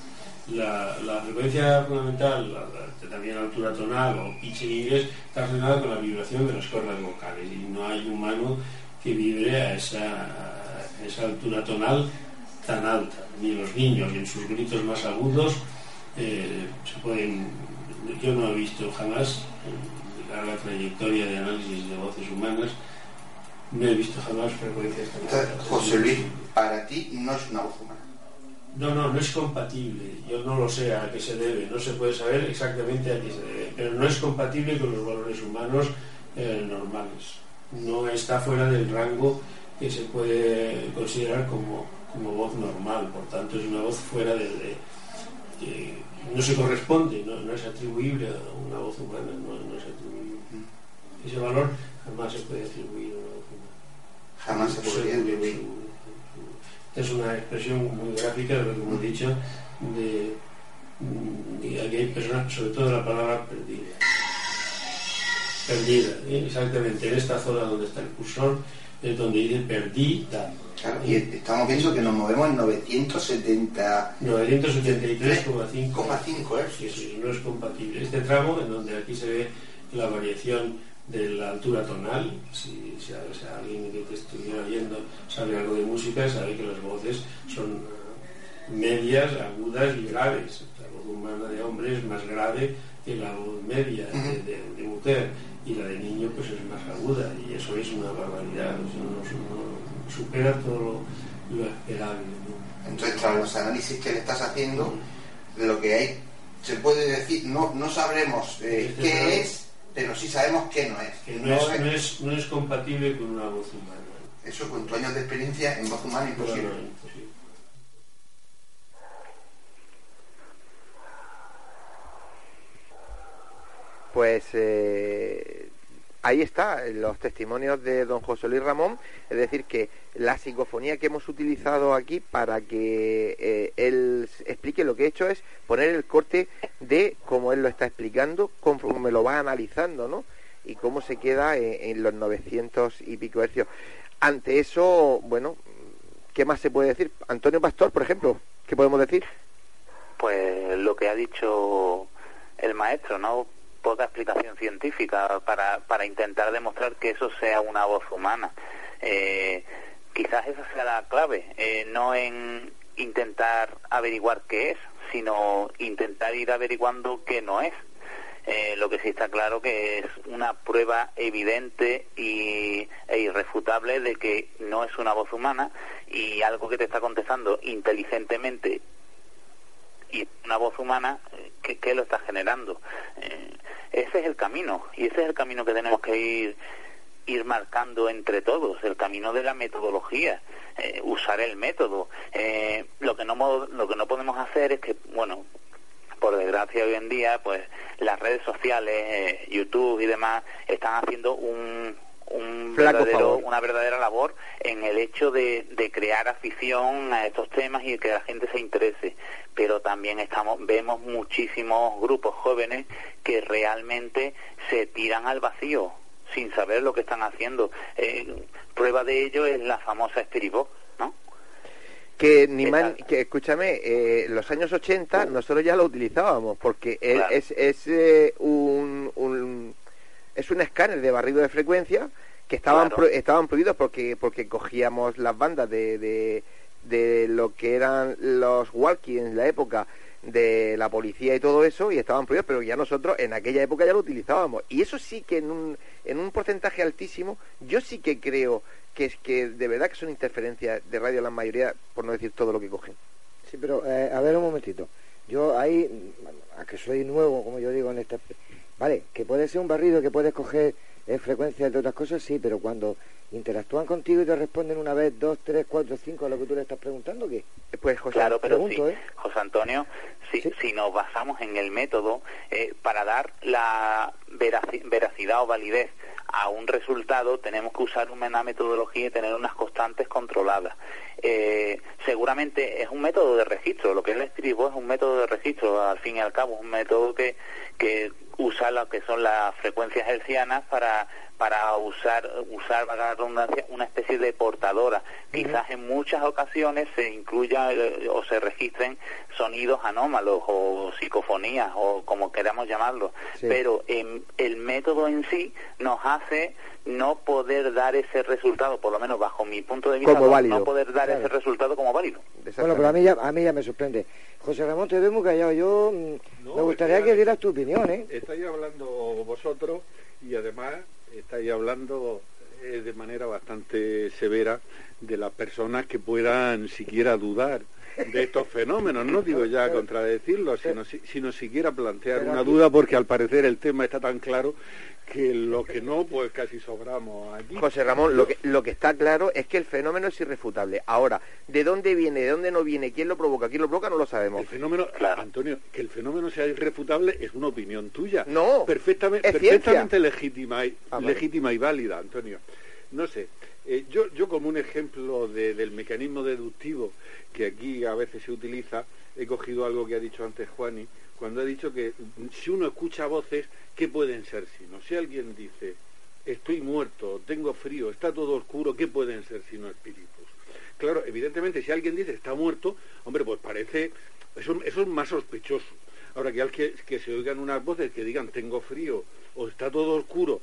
la, frecuencia fundamental, también la altura tonal o pitch en inglés, está relacionada con la vibración de las cuerdas vocales y no hay humano que vibre a esa, esa altura tonal tan alta. Ni los niños, en sus gritos más agudos, eh, se pueden. Yo no he visto jamás, en larga trayectoria de análisis de voces humanas, no he visto jamás frecuencias tan altas. José Luis, para ti no es una voz humana. No, no, no es compatible. Yo no lo sé a qué se debe. No se puede saber exactamente a qué se debe. Pero no es compatible con los valores humanos eh, normales. No está fuera del rango que se puede considerar como, voz normal. Por tanto, es una voz fuera de... no se corresponde, no, es atribuible a una voz humana. No, es atribuible. Ese valor jamás se puede atribuir a una. Jamás se podría atribuir es una expresión muy gráfica de lo que hemos dicho, de, aquí hay personas, sobre todo la palabra perdida. Perdida, ¿eh? exactamente, en esta zona donde está el cursor, es donde dice perdida. y estamos viendo que nos movemos en 970... 973,5 ¿eh? Sí, sí, no es compatible. Este tramo, en donde aquí se ve la variación de la altura tonal. Si, si, alguien que te estuviera viendo sabe algo de música, sabe que las voces son eh, medias, agudas y graves. La voz humana de hombre es más grave que la voz media de, mujer y la de niño pues es más aguda y eso es una barbaridad, eso supera todo lo, esperable. Entonces, tras los análisis que le estás haciendo, de lo que hay, se puede decir, no, no sabremos eh, este qué es pero sí sabemos que no es. Que no, es, no, es, compatible con una voz humana. Eso con tu años de experiencia en voz humana imposible. Pues eh, ahí está, los testimonios de don José Luis Ramón, es decir, que la psicofonía que hemos utilizado aquí para que eh, él explique lo que he hecho es poner el corte de cómo él lo está explicando, cómo me lo va analizando, ¿no? Y cómo se queda en, los 900 y pico hercios. Ante eso, bueno, ¿qué más se puede decir? Antonio Pastor, por ejemplo, ¿qué podemos decir? Pues lo que ha dicho el maestro, ¿no? Poca explicación científica para, para intentar demostrar que eso sea una voz humana. Eh, quizás esa sea la clave, eh, no en intentar averiguar qué es, sino intentar ir averiguando qué no es. Eh, lo que sí está claro que es una prueba evidente y, e irrefutable de que no es una voz humana y algo que te está contestando inteligentemente y una voz humana, eh, ¿qué, lo está generando? ese es el camino y ese es el camino que tenemos que ir ir marcando entre todos el camino de la metodología, eh, usar el método. Eh, lo que no lo que no podemos hacer es que, bueno, por desgracia hoy en día, pues las redes sociales, eh, YouTube y demás están haciendo un, un verdadero, una verdadera labor en el hecho de, de, crear afición a estos temas y que la gente se interese. Pero también estamos, vemos muchísimos grupos jóvenes que realmente se tiran al vacío sin saber lo que están haciendo. Eh, prueba de ello es la famosa Spirit ¿no? Que, ni que escúchame, eh, los años 80 nosotros ya lo utilizábamos, porque es, es eh, un, es un escáner de barrido de frecuencia que estaban estaban prohibidos porque porque cogíamos las bandas de, de, de lo que eran los walkie en la época de la policía y todo eso y estaban prohibidos, pero ya nosotros en aquella época ya lo utilizábamos. Y eso sí que en un, en un porcentaje altísimo, yo sí que creo que es que de verdad que son interferencias de radio la mayoría, por no decir todo lo que cogen. Sí, pero eh, a ver un momentito. Yo ahí, a que soy nuevo, como yo digo en este... Vale, que puede ser un barrido, que puedes coger eh, frecuencias de otras cosas, sí, pero cuando interactúan contigo y te responden una vez, dos, tres, cuatro, cinco a lo que tú le estás preguntando, ¿qué? Pues José, Claro, pero pregunto, sí, ¿eh? José Antonio, si, si nos basamos en el método eh, para dar la veraci- veracidad o validez a un resultado, tenemos que usar una metodología y tener unas constantes controladas. Eh, seguramente es un método de registro, lo que es el estribo es un método de registro, al fin y al cabo, es un método que, que usa lo que son las frecuencias hercianas para para usar, usar valga la redundancia, una especie de portadora. Quizás en muchas ocasiones se incluya eh, o se registren sonidos anómalos o psicofonías o como queramos llamarlo, Sí. pero em, el método en sí nos hace no poder dar ese resultado, por lo menos bajo mi punto de vista, Como no- válido. no poder dar Claro. ese resultado como válido. Bueno, pero a mí, ya, a mí ya me sorprende. José Ramón, te veo muy callado. Yo mm, No, me gustaría es que- que dieras tu opinión, ¿eh? Estáis hablando vosotros y además estáis hablando eh, de manera bastante severa de las personas que puedan siquiera dudar de estos fenómenos, no digo ya contradecirlos, sino, si- sino siquiera plantear una duda porque al parecer el tema está tan claro que lo que no, pues casi sobramos aquí. José Ramón, lo que, lo que está claro es que el fenómeno es irrefutable. Ahora, ¿de dónde viene, de dónde no viene, quién lo provoca, quién lo provoca, no lo sabemos. El fenómeno, Antonio, que el fenómeno sea irrefutable es una opinión tuya. No, perfectamente, es perfectamente legítima y, Ah, vale. legítima y válida, Antonio. No sé, eh, yo, yo como un ejemplo de- del mecanismo deductivo que aquí a veces se utiliza, he cogido algo que ha dicho antes Juani, cuando ha dicho que si uno escucha voces, ¿qué pueden ser sino? Si alguien dice, estoy muerto, tengo frío, está todo oscuro, ¿qué pueden ser sino espíritus? Claro, evidentemente, si alguien dice está muerto, hombre, pues parece, eso, eso es más sospechoso. Ahora que, al que, que se oigan unas voces que digan tengo frío o está todo oscuro,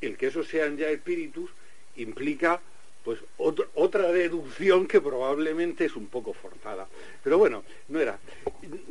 el que eso sean ya espíritus implica pues otro- otra deducción que probablemente es un poco forzada. Pero bueno, no era.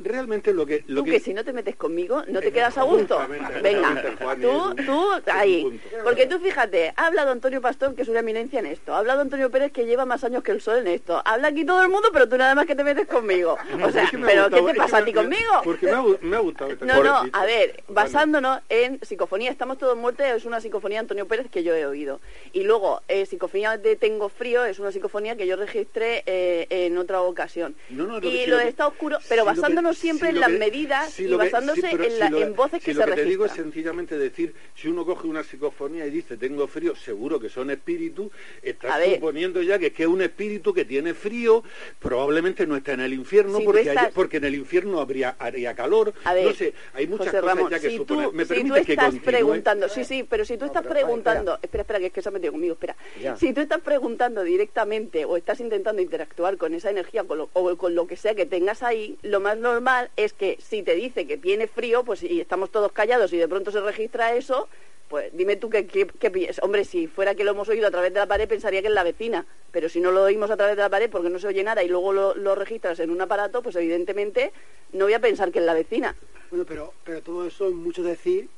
Realmente lo que... Lo Tú que si no te metes conmigo no te quedas a gusto. Venga, tú, tú, ahí. Porque tú fíjate, ha hablado Antonio Pastor, que es una eminencia en esto. Ha hablado Antonio Pérez, que lleva más años que el sol en esto. Habla aquí todo el mundo, pero tú nada más que te metes conmigo. O sea, ¿pero gustado, qué te pasa a me- ti conmigo? Porque me ha, gu- me ha gustado esta No, no, a ver, basándonos en psicofonía, estamos todos muertos, es una psicofonía de Antonio Pérez que yo he oído. Y luego, eh, psicofonía de Tengo Frío es una psicofonía que yo registré eh, en otra ocasión. No, no, lo que- y lo lo de que- Está Oscuro, pero si lo que- basándonos si siempre en lo las que- medidas si y lo que- basándose en, si la- lo- en voces si que lo se que te digo es registran. sencillamente decir, si uno coge una psicofonía y dice tengo frío, seguro que son espíritus, A estás suponiendo ya que, que es un espíritu que tiene frío, probablemente no está en el infierno porque, estás- hay- porque en el infierno habría haría calor, A ver, no sé, hay muchas José cosas Ramón, ya que si suponer. tú, ¿Me si tú que estás preguntando, sí, sí, pero si tú estás preguntando, espera, espera, que es que se ha metido conmigo, espera. Ya. Si tú estás preguntando directamente o estás intentando interactuar con esa energía con lo- o con lo que sea que tengas ahí, lo más normal es que si te dice que tiene frío, pues y estamos todos callados y de pronto se registra eso, pues dime tú qué, qué, qué. Hombre, si fuera que lo hemos oído a través de la pared, pensaría que es la vecina. Pero si no lo oímos a través de la pared porque no se oye nada y luego lo, lo registras en un aparato, pues evidentemente no voy a pensar que es la vecina. Bueno, pero, pero todo eso es mucho decir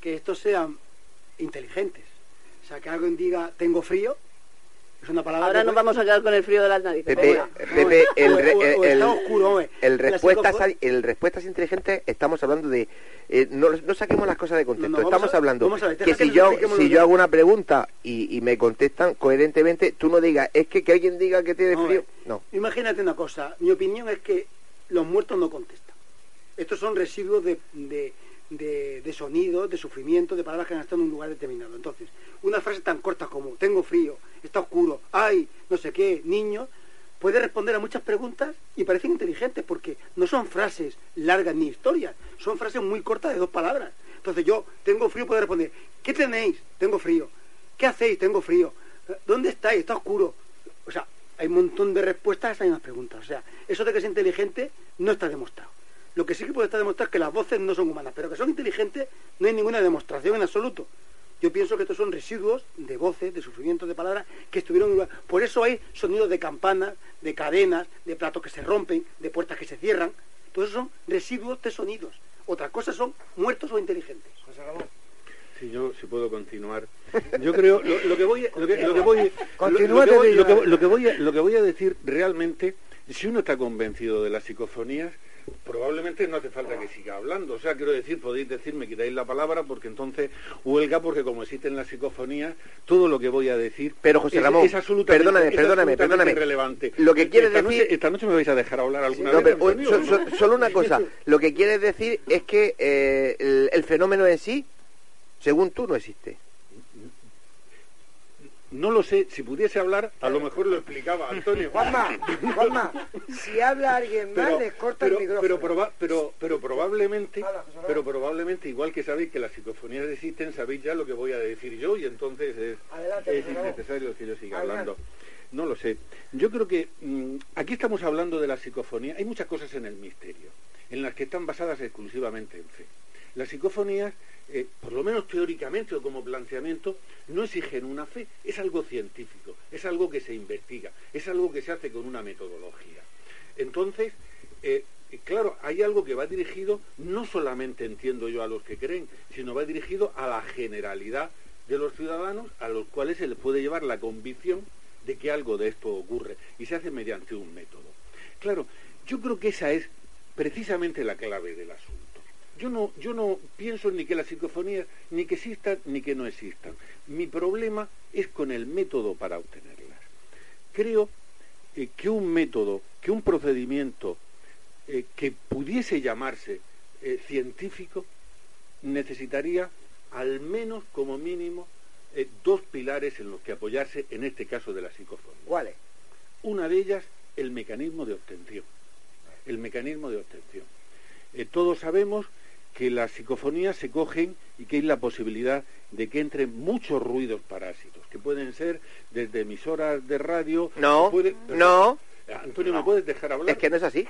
que estos sean inteligentes. O sea, que alguien diga tengo frío, es una palabra... Ahora que nos puede- vamos a quedar con el frío de las narices. Pepe. Pepe, el, re- el- está el- oscuro, hombre. el La respuestas, psicofo- el respuestas inteligentes, estamos hablando de... eh, no, no saquemos las cosas de contexto, No, no, vamos estamos a- hablando ver, que si yo, si yo hago una pregunta y, y me contestan coherentemente, tú no digas, es que que alguien diga que tiene frío... No. Imagínate una cosa, mi opinión es que los muertos no contestan. Estos son residuos de, de, de, de sonido, de sufrimiento, de palabras que han estado en un lugar determinado. Entonces, una frase tan corta como tengo frío, está oscuro, ay, no sé qué, niño, puede responder a muchas preguntas y parecen inteligentes porque no son frases largas ni historias, son frases muy cortas de dos palabras. Entonces yo tengo frío, puedo responder, ¿qué tenéis? Tengo frío. ¿Qué hacéis? Tengo frío. ¿Dónde estáis? Está oscuro. O sea, hay un montón de respuestas a esas mismas preguntas. O sea, eso de que es inteligente no está demostrado. Lo que sí que puede estar demostrado es que las voces no son humanas, pero que son inteligentes no hay ninguna demostración en absoluto. Yo pienso que estos son residuos de voces, de sufrimientos, de palabras que estuvieron en un lugar. Por eso hay sonidos de campanas, de cadenas, de platos que se rompen, de puertas que se cierran. Todos esos son residuos de sonidos. Otras cosas son muertos o inteligentes. Si yo si puedo continuar. Yo creo lo, lo que voy lo que, lo que voy que lo que voy a decir realmente si uno está convencido de las psicofonías, probablemente no hace falta que siga hablando. O sea, quiero decir, podéis decirme, quitáis la palabra, porque entonces huelga, porque como existen las psicofonías, todo lo que voy a decir Pero, José es, Ramón, es absolutamente, perdóname, es perdóname, absolutamente perdóname. irrelevante. Lo que quiere esta decir- Noche, esta noche me vais a dejar hablar alguna No, vez. pero, solo una cosa. Lo que quieres decir es que eh, el, el fenómeno en sí, según tú, no existe. No lo sé, si pudiese hablar, a lo mejor lo explicaba Antonio. Juanma, Juanma, si habla alguien más, pero, les corta pero, el micrófono. pero, proba- pero, pero probablemente, pero probablemente, igual que sabéis que las psicofonías existen, sabéis ya lo que voy a decir yo y entonces es, Adelante, es innecesario que yo siga Adelante. hablando. No lo sé. Yo creo que mm, aquí estamos hablando de la psicofonía. Hay muchas cosas en el misterio, en las que están basadas exclusivamente en fe. Las psicofonías, eh, por lo menos teóricamente o como planteamiento, no exigen una fe, es algo científico, es algo que se investiga, es algo que se hace con una metodología. Entonces, eh, claro, hay algo que va dirigido, no solamente entiendo yo a los que creen, sino va dirigido a la generalidad de los ciudadanos a los cuales se les puede llevar la convicción de que algo de esto ocurre y se hace mediante un método. Claro, yo creo que esa es precisamente la clave del asunto. Yo no, yo no pienso ni que las psicofonías ni que existan ni que no existan. Mi problema es con el método para obtenerlas. Creo eh, que un método, que un procedimiento eh, que pudiese llamarse eh, científico necesitaría al menos como mínimo eh, dos pilares en los que apoyarse en este caso de la psicofonía. ¿Cuáles? Una de ellas, el mecanismo de obtención. El mecanismo de obtención. Eh, todos sabemos que las psicofonías se cogen y que hay la posibilidad de que entren muchos ruidos parásitos, que pueden ser desde emisoras de radio... No, puede- no. Antonio, ¿me puedes dejar hablar? Es que no es así.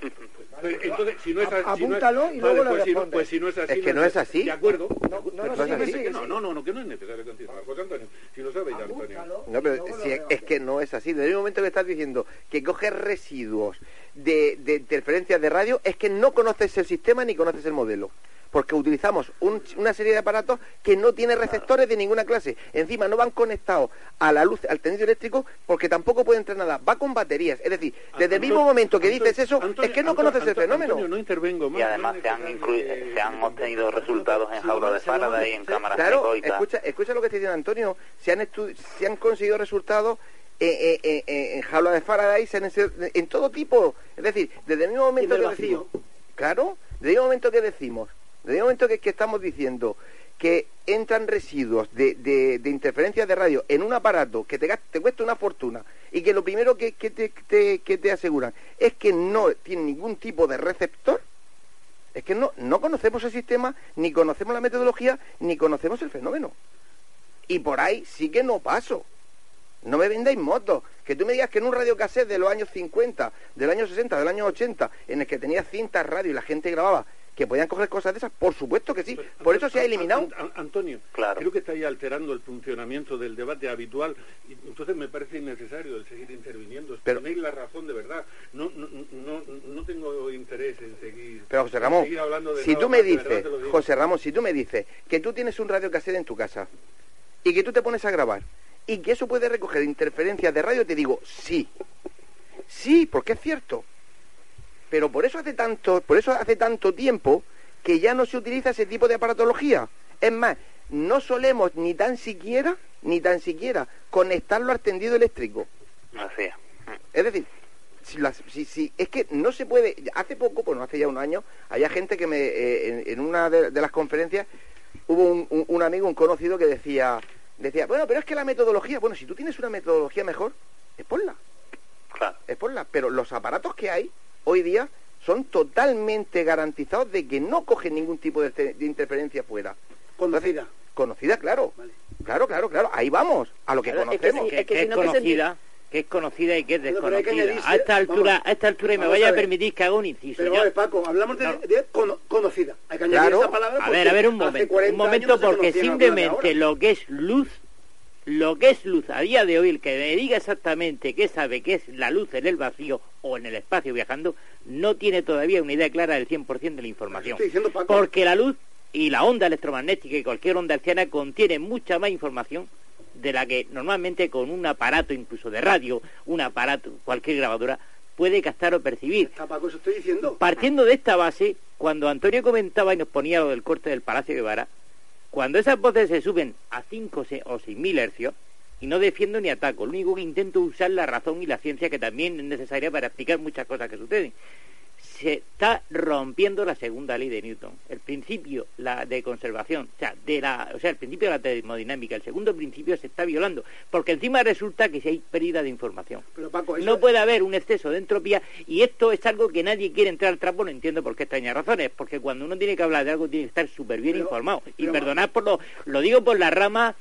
Pero, entonces, si no es así, si no es- Apúntalo y vale, luego le pues, si no, pues si no es así, Es que no es así. De acuerdo. no, no, no, sí, no, no, no, no, que no es necesario continuar. José Antonio, si lo sabes ya, Antonio. No, pero si es, es que no es así. Desde el momento que estás diciendo que coges residuos de, de interferencias de radio, es que no conoces el sistema ni conoces el modelo. Porque utilizamos un- una serie de aparatos que no tienen receptores de ninguna clase. Encima no van conectados a la luz, al tendido eléctrico, porque tampoco puede entrar nada. Va con baterías. Es decir, desde el mismo momento que Antonio, dices eso, Antonio, es que no Antonio, conoces el fenómeno. Antonio, no intervengo más. Y además no se han, se han obtenido resultados en jaulas de Faraday y en cámaras Claro, escucha, escucha lo que está diciendo Antonio. Se han, se han conseguido resultados eh, eh, eh, en jaula de Faraday, hecho- en todo tipo. Es decir, desde el mismo momento en que decimos, claro, desde el mismo momento que decimos, desde el momento que, que estamos diciendo que entran residuos de, de, de interferencias de radio en un aparato que te, cuesta una fortuna y que lo primero que, que te, te- que te aseguran es que no tiene ningún tipo de receptor, es que no, no conocemos el sistema, ni conocemos la metodología, ni conocemos el fenómeno. Y por ahí sí que no paso. No me vendáis motos. Que tú me digas que en un radiocassette de los años 50, del año 60, del año 80, en el que tenía cintas radio y la gente grababa, que podían coger cosas de esas, por supuesto que sí. Por eso se ha eliminado. An- An- Antonio, Claro. creo que está ahí alterando el funcionamiento del debate habitual y entonces me parece innecesario el seguir interviniendo. Pero- Tenéis la razón de verdad. No, no, no, no tengo interés en seguir. Pero José Ramón, seguir hablando de si tú me verdad dices. José Ramón, si tú me dices que tú tienes un radiocassette en tu casa y que tú te pones a grabar y que eso puede recoger interferencias de radio, te digo sí. Sí, porque es cierto. Pero por eso hace tanto, por eso hace tanto tiempo que ya no se utiliza ese tipo de aparatología. Es más, no solemos ni tan siquiera, ni tan siquiera conectarlo al tendido eléctrico. Así es. Es decir, si, las- si- si- es que no se puede. Hace poco, bueno, hace ya un año, había gente que me. eh, en, en una de, de las conferencias hubo un, un- un amigo, un conocido que decía. Decía, bueno, pero es que la metodología. Bueno, si tú tienes una metodología mejor, es ponla. Claro. Es ponla. Pero los aparatos que hay hoy día son totalmente garantizados de que no cogen ningún tipo de, de interferencia fuera. Conocida. Conocida, claro. Claro, claro, claro. Ahí vamos, a lo que Claro, es que, conocemos. que- que es conocida, que es conocida y que es pero que desconocida. añadirse- a esta altura, vamos, a esta altura, y me vaya a permitir que haga un inciso. Pero vamos, Paco, hablamos de, No. de cono- conocida. Hay que añadir Claro. esa palabra. A ver, a ver un momento, 40 un momento no porque simplemente lo que es luz, lo que es luz a día de hoy, el que me diga exactamente qué sabe qué es la luz en el vacío o en el espacio viajando, no tiene todavía una idea clara del 100% de la información. Diciendo. Porque la luz y la onda electromagnética y cualquier onda herciana contiene mucha más información de la que normalmente con un aparato incluso de radio, un aparato, cualquier grabadora, puede captar o percibir. Tampoco eso estoy diciendo. Partiendo de esta base, cuando Antonio comentaba y nos ponía lo del corte del Palacio de Guevara, cuando esas voces se suben a 5 o 6 mil hercios, y no defiendo ni ataco, lo único que intento es usar la razón y la ciencia que también es necesaria para explicar muchas cosas que suceden. Se está rompiendo la segunda ley de Newton, el principio la de conservación, o sea, de la, o sea, el principio de la termodinámica, el segundo principio se está violando, porque encima resulta que si hay pérdida de información. Pero Paco, eso No puede haber un exceso de entropía y esto es algo que nadie quiere entrar al trapo, no entiendo por qué extrañas razones, porque cuando uno tiene que hablar de algo tiene que estar súper bien Pero- informado. Y perdonad por lo, lo digo por la rama,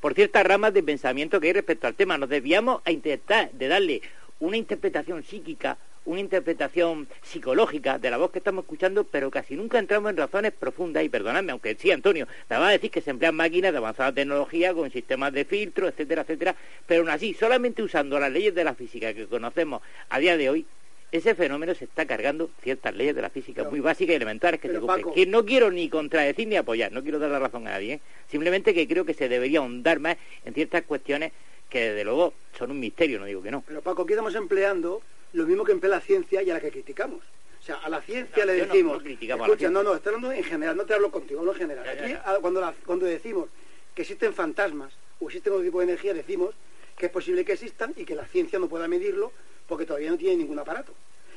por ciertas ramas de pensamiento que hay respecto al tema. Nos desviamos a intentar de darle una interpretación psíquica, una interpretación psicológica de la voz que estamos escuchando, pero casi nunca entramos en razones profundas. Y perdonadme, aunque sí, Antonio, te va a decir que se emplean máquinas de avanzada tecnología con sistemas de filtro, etcétera, etcétera, pero aún así, solamente usando las leyes de la física que conocemos a día de hoy, ese fenómeno se está cargando ciertas leyes de la física muy básicas y elementales que se pero, cumplen. Paco- Que no quiero ni contradecir ni apoyar, no quiero dar la razón a nadie, ¿eh? simplemente que creo que se debería ahondar más en ciertas cuestiones que desde luego son un misterio, no digo que no. Pero Paco, aquí estamos empleando lo mismo que emplea la ciencia y a la que criticamos. O sea, a la ciencia No, le no- decimos, no criticamos a la escucha, no, no, estoy hablando en general, no te hablo contigo, hablo en general. Ya, Aquí, ya. a- cuando, la- cuando decimos que existen fantasmas o existen otro tipo de energía, decimos que es posible que existan y que la ciencia no pueda medirlo porque todavía no tiene ningún aparato.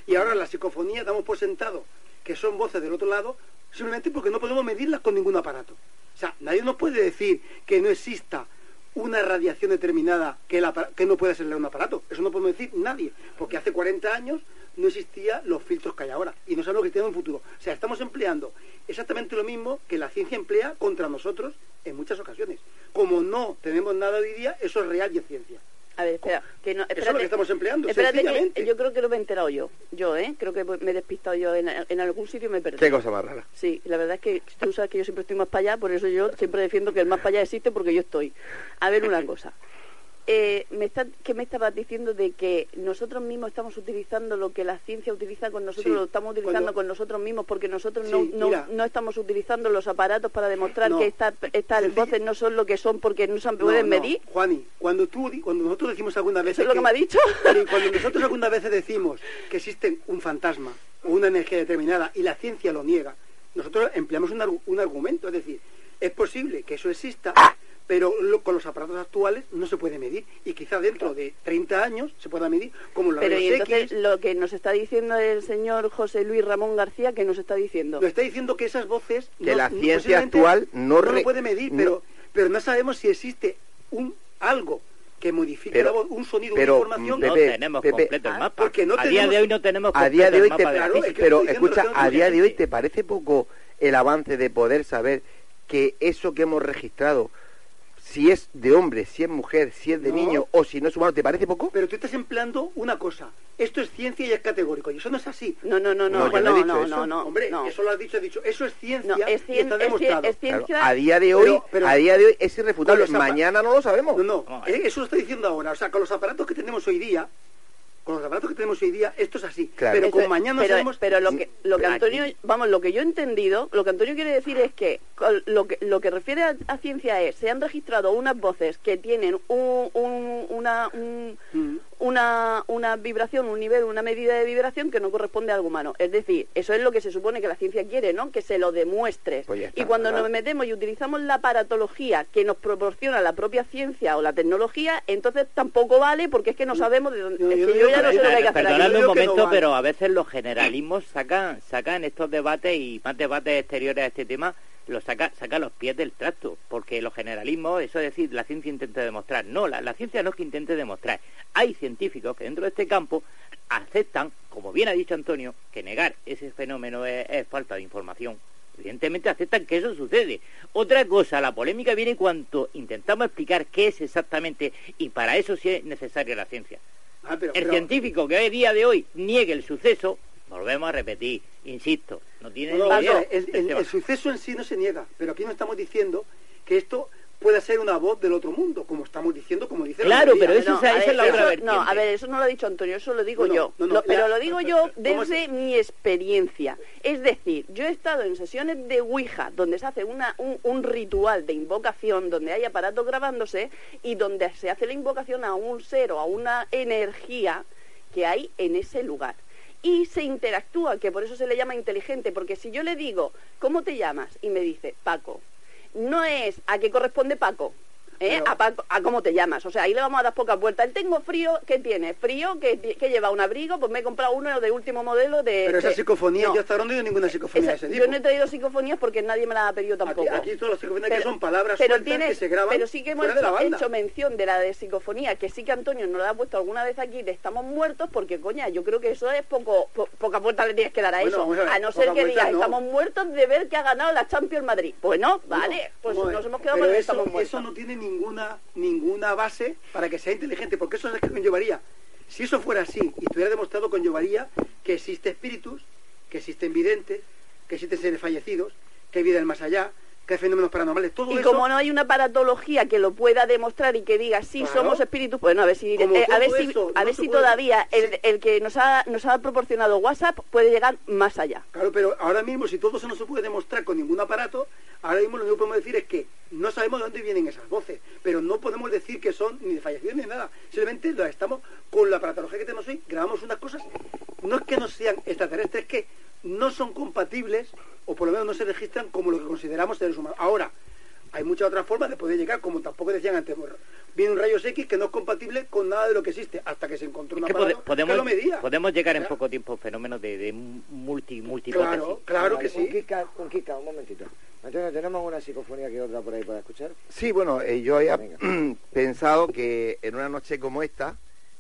Y ahora la psicofonía damos por sentado que son voces del otro lado simplemente porque no podemos medirlas con ningún aparato. O sea, nadie nos puede decir que no exista una radiación determinada que, no puede ser un aparato. Eso no podemos decir nadie, porque hace 40 años no existían los filtros que hay ahora y no sabemos lo que tiene en un futuro. O sea, estamos empleando exactamente lo mismo que la ciencia emplea contra nosotros en muchas ocasiones. Como no tenemos nada hoy día, eso es real y es ciencia. A ver, espera, que no, Eso es lo espérate, que estamos empleando, espérate sencillamente. que yo creo que lo me he enterado yo, yo, ¿eh? Creo que me he despistado yo en, en algún sitio y me he perdido. Qué cosa más rara. Sí, la verdad es que tú sabes que yo siempre estoy más para allá, por eso yo siempre defiendo que el más para allá existe porque yo estoy. A ver una cosa. Eh, me está, ¿Qué me estabas diciendo de que nosotros mismos estamos utilizando lo que la ciencia utiliza con nosotros, Sí, lo estamos utilizando cuando- con nosotros mismos porque nosotros no, Sí, no, no estamos utilizando los aparatos para demostrar No. que estas, voces no son lo que son porque no se pueden medir? Juani, cuando tú, cuando nosotros decimos algunas veces ¿Eso es lo que me ha dicho? Cuando nosotros algunas veces decimos que existe un fantasma o una energía determinada y la ciencia lo niega, nosotros empleamos un, un argumento, es decir, es posible que eso exista, pero lo- con los aparatos actuales no se puede medir y quizá dentro de 30 años se pueda medir como los Pero y entonces X. lo que nos está diciendo el señor José Luis Ramón García, ¿qué nos está diciendo? Lo está diciendo que esas voces Que la ciencia actual no lo re- puede medir, no- pero pero no sabemos si existe un algo que modifique Pero- la voz, un sonido, pero, una información. Pepe, no tenemos Pepe, completo el ah, mapa. porque no a día tenemos- de hoy no tenemos a día de completo hoy el te mapa de la Claro, es que pero escucha lo que no a día de hoy te parece poco el avance de poder saber que eso que hemos registrado si es de hombre si es mujer si es de No. niño o si no es humano te parece poco Pero tú estás empleando una cosa. Esto es ciencia y es categórico. Y eso no es así. No, no, no, No, no, no no, no, eso. no, no, Hombre, no. eso lo has dicho, has dicho. Eso es ciencia No, es, y está es cien- demostrado. es ciencia. Claro, a día de hoy Pero- pero- a día de hoy es irrefutable mañana no lo sabemos No, no, No, eh, eso lo estoy diciendo ahora. O sea, con los aparatos que tenemos hoy día, con los aparatos que tenemos hoy día, esto es así. Claro. Pero con mañana no pero, sabemos... pero lo que lo que. Antonio vamos lo que yo he entendido lo que Antonio quiere decir es que con lo que lo que refiere a, a ciencia es se han registrado unas voces que tienen un, un- una un- Mm. Una una vibración un nivel una medida de vibración que no corresponde a algo humano es decir eso es lo que se supone que la ciencia quiere no que se lo demuestres Pues está, y cuando ¿verdad? nos metemos y utilizamos la aparatología que nos proporciona la propia ciencia o la tecnología entonces tampoco vale porque es que no sabemos de dónde es yo que yo ya no sé lo que hay que hacer. Perdonadme un no momento, pero a veces los generalismos sacan, sacan estos debates y más debates exteriores a este tema, los saca, saca los pies del tracto, porque los generalismos, eso es decir, la ciencia intenta demostrar. No, la, la ciencia no es que intente demostrar. Hay científicos que dentro de este campo aceptan, como bien ha dicho Antonio, que negar ese fenómeno es, es falta de información. Evidentemente aceptan que eso sucede. Otra cosa, la polémica viene cuando intentamos explicar qué es exactamente y para eso sí es necesaria la ciencia. Ah, pero- El pero- científico que hoy día de hoy niegue el suceso, volvemos a repetir, insisto, no tiene No, idea el suceso en sí no se niega, pero aquí no estamos diciendo que esto pueda ser una voz del otro mundo, como estamos diciendo, como dice la Claro, pero eso No, esa a es ver, la otra eso- vertiente. No, a ver, eso no lo ha dicho Antonio, eso lo digo No, yo. no, no, Lo- pero la- lo digo yo desde mi experiencia. Es decir, yo he estado en sesiones de Ouija donde se hace una, un, un ritual de invocación, donde hay aparatos grabándose y donde se hace la invocación a un ser o a una energía que hay en ese lugar. Y se interactúa, que por eso se le llama inteligente, porque si yo le digo, ¿cómo te llamas? Y me dice, Paco, no es a qué corresponde Paco, ¿eh? a, Paco- a cómo te llamas. O sea, ahí le vamos a dar pocas vueltas. Él tengo frío, ¿qué tiene? Frío, que, que lleva un abrigo, pues me he comprado uno de último modelo de... Pero esa de- psicofonía, No. yo hasta ahora no he oído ninguna psicofonía Esa- de ese yo no he traído psicofonías porque nadie me las ha pedido tampoco. Aquí, aquí todas las psicofonías que Pero- son palabras pero tienes- que se graban pero sí que hemos la hecho, mención de la de psicofonía, que sí que Antonio nos la ha puesto alguna vez aquí de estamos muertos, porque coña, yo creo que eso es poco, po- poca vuelta le tienes que dar a Bueno, eso. a ver, no ser que digas, no. estamos muertos de ver que ha ganado la Champions Madrid. Pues no, vale, pues a nos hemos quedado pero con el estamos muertos. eso no tiene ninguna ninguna base para que sea inteligente, porque eso es lo que conllevaría. Si eso fuera así y estuviera demostrado, conllevaría que existe espíritus, que existen videntes, que existen seres fallecidos, que hay vida más allá, que hay fenómenos paranormales. Todo Y eso como no hay una paratología que lo pueda demostrar y que diga sí Claro. somos espíritus, bueno a ver si eh, a ver si eso a no ver si puede- todavía el, el que nos ha nos ha proporcionado WhatsApp puede llegar más allá. Claro, pero ahora mismo, si todo eso no se puede demostrar con ningún aparato, ahora mismo lo único que podemos decir es que no sabemos de dónde vienen esas voces, pero no podemos decir que son ni de fallecidos ni de nada. Simplemente lo estamos, con la aparatología que tenemos hoy, grabamos unas cosas, no es que no sean extraterrestres, es que no son compatibles, o por lo menos no se registran como lo que consideramos seres humanos. Ahora, hay muchas otras formas de poder llegar, como tampoco decían antes, bueno, viene un rayos X que no es compatible con nada de lo que existe, hasta que se encontró un que aparato pode- podemos, que lo medía. podemos llegar en poco tiempo a fenómenos de, de multi, multi Claro, claro que Un sí. Kika, un Kika, un momentito. Antonio, ¿tenemos una psicofonía que otra por ahí para escuchar? Sí, bueno, eh, yo había Venga. pensado que en una noche como esta,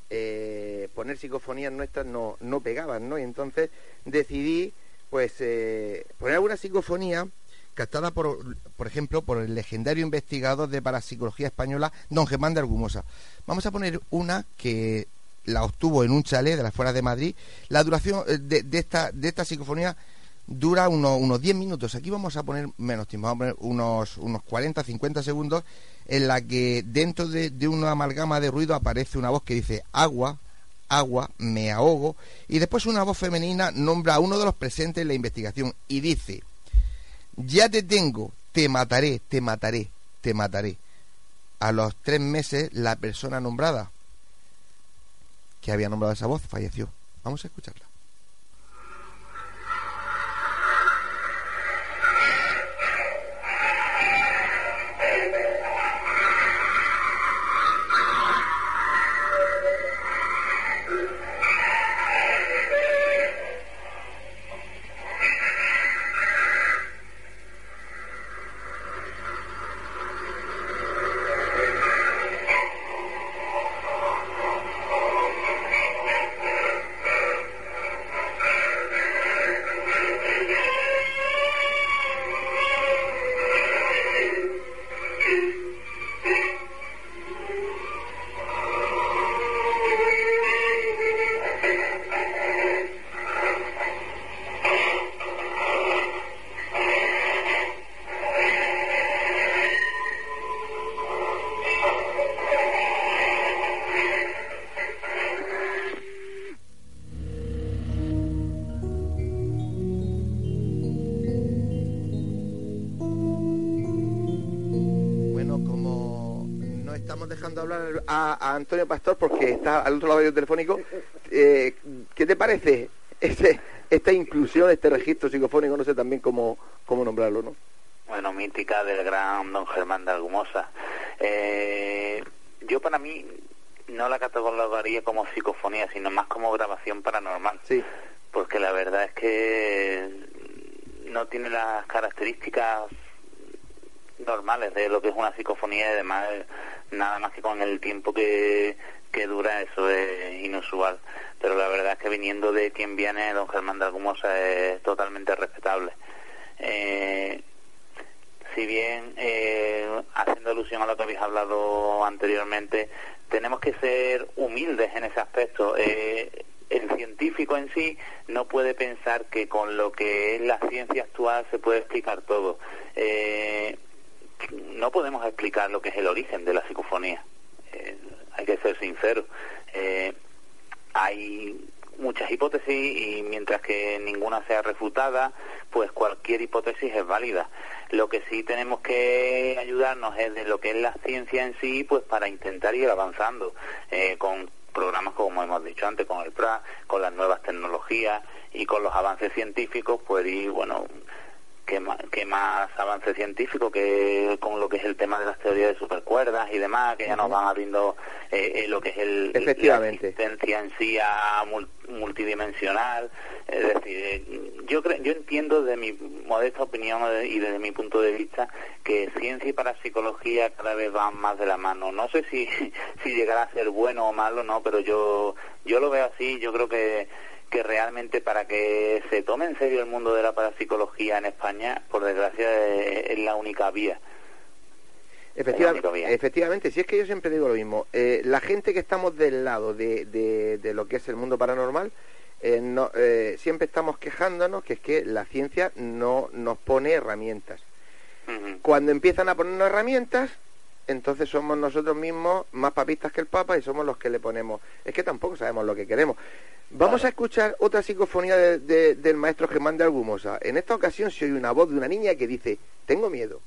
eh, poner psicofonías nuestras no, no pegaban, ¿no? Y entonces decidí, pues, eh, poner alguna psicofonía captada, por, por ejemplo, por el legendario investigador de parapsicología española, don Germán de Argumosa. Vamos a poner una que la obtuvo en un chalet de las fueras de Madrid. La duración eh, de, de esta, de esta psicofonía dura unos, unos 10 minutos. Aquí vamos a poner menos tiempo, vamos a poner unos, unos 40, 50 segundos en la que dentro de, de una amalgama de ruido aparece una voz que dice agua, agua, me ahogo, y después una voz femenina nombra a uno de los presentes en la investigación y dice, ya te tengo, te mataré, te mataré, te mataré. A los tres meses la persona nombrada que había nombrado esa voz falleció. Vamos a escucharla. Al otro lado del telefónico, eh, ¿qué te parece este, esta inclusión, este registro psicofónico? No sé también cómo, cómo nombrarlo, ¿no? bueno, mítica del gran don Germán de Argumosa. Eh, yo para mí no la catalogaría como psicofonía, sino más como grabación paranormal. Sí. Porque la verdad es que no tiene las características normales de lo que es una psicofonía y además nada más que con el tiempo que, que dura eso es inusual. Pero la verdad es que viniendo de quien viene, don Germán de Argumosa es totalmente respetable. Eh, si bien eh, haciendo alusión a lo que habéis hablado anteriormente, tenemos que ser humildes en ese aspecto. Eh, el científico en sí no puede pensar que con lo que es la ciencia actual se puede explicar todo. Eh, no podemos explicar lo que es el origen de la psicofonía. Eh, hay que ser sinceros. Eh, hay muchas hipótesis y mientras que ninguna sea refutada, pues cualquier hipótesis es válida. Lo que sí tenemos que ayudarnos es de lo que es la ciencia en sí, pues para intentar ir avanzando eh, con programas como hemos dicho antes, con el PRA, con las nuevas tecnologías y con los avances científicos, pues y bueno, que más, que más avance científico que con lo que es el tema de las teorías de supercuerdas y demás, que ya nos van abriendo eh, eh, lo que es el, Efectivamente. la existencia en sí a mul- multidimensional. Es decir, eh, yo, cre- yo entiendo de mi modesta opinión eh, y desde mi punto de vista que ciencia y parapsicología cada vez van más de la mano. No sé si, si llegará a ser bueno o malo, no, pero yo, yo lo veo así. Yo creo que que realmente para que se tome en serio el mundo de la parapsicología en España, por desgracia, eh, es la única vía. La única vía. efectivamente, si es que yo siempre digo lo mismo, eh, la gente que estamos del lado de, de- de lo que es el mundo paranormal, eh, no, eh, siempre estamos quejándonos que es que la ciencia no nos pone herramientas. Cuando empiezan a ponernos herramientas, entonces somos nosotros mismos más papistas que el Papa y somos los que le ponemos. Es que tampoco sabemos lo que queremos. Vamos a escuchar otra psicofonía de- de- del maestro Germán de Argumosa. En esta ocasión se oye una voz de una niña que dice, tengo miedo.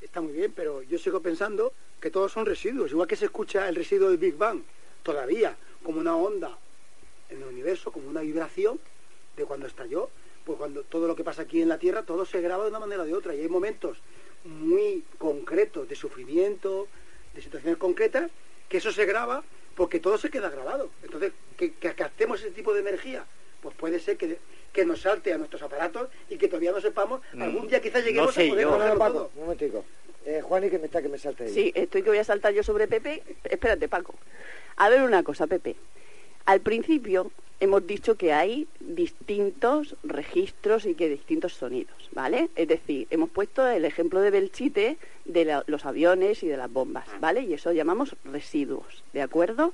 está muy bien, pero yo sigo pensando que todos son residuos, igual que se escucha el residuo del Big Bang todavía como una onda en el universo, como una vibración de cuando estalló, pues cuando todo lo que pasa aquí en la Tierra, todo se graba de una manera o de otra y hay momentos muy concretos de sufrimiento, de situaciones concretas, que eso se graba porque todo se queda grabado. Entonces, que, que captemos ese tipo de energía, pues puede ser que, que nos salte a nuestros aparatos y que todavía no sepamos, Mm, algún día quizás lleguemos no sé a poder yo. cogerlo No, no, todo. Un momentico. Eh, Juani, que me está que me salte. Sí, estoy que voy a saltar yo sobre Pepe. Espérate, Paco. A ver una cosa, Pepe. Al principio hemos dicho que hay distintos registros y que distintos sonidos, ¿vale? Es decir, hemos puesto el ejemplo de Belchite de los aviones y de las bombas, ¿vale? Y eso llamamos residuos, ¿de acuerdo?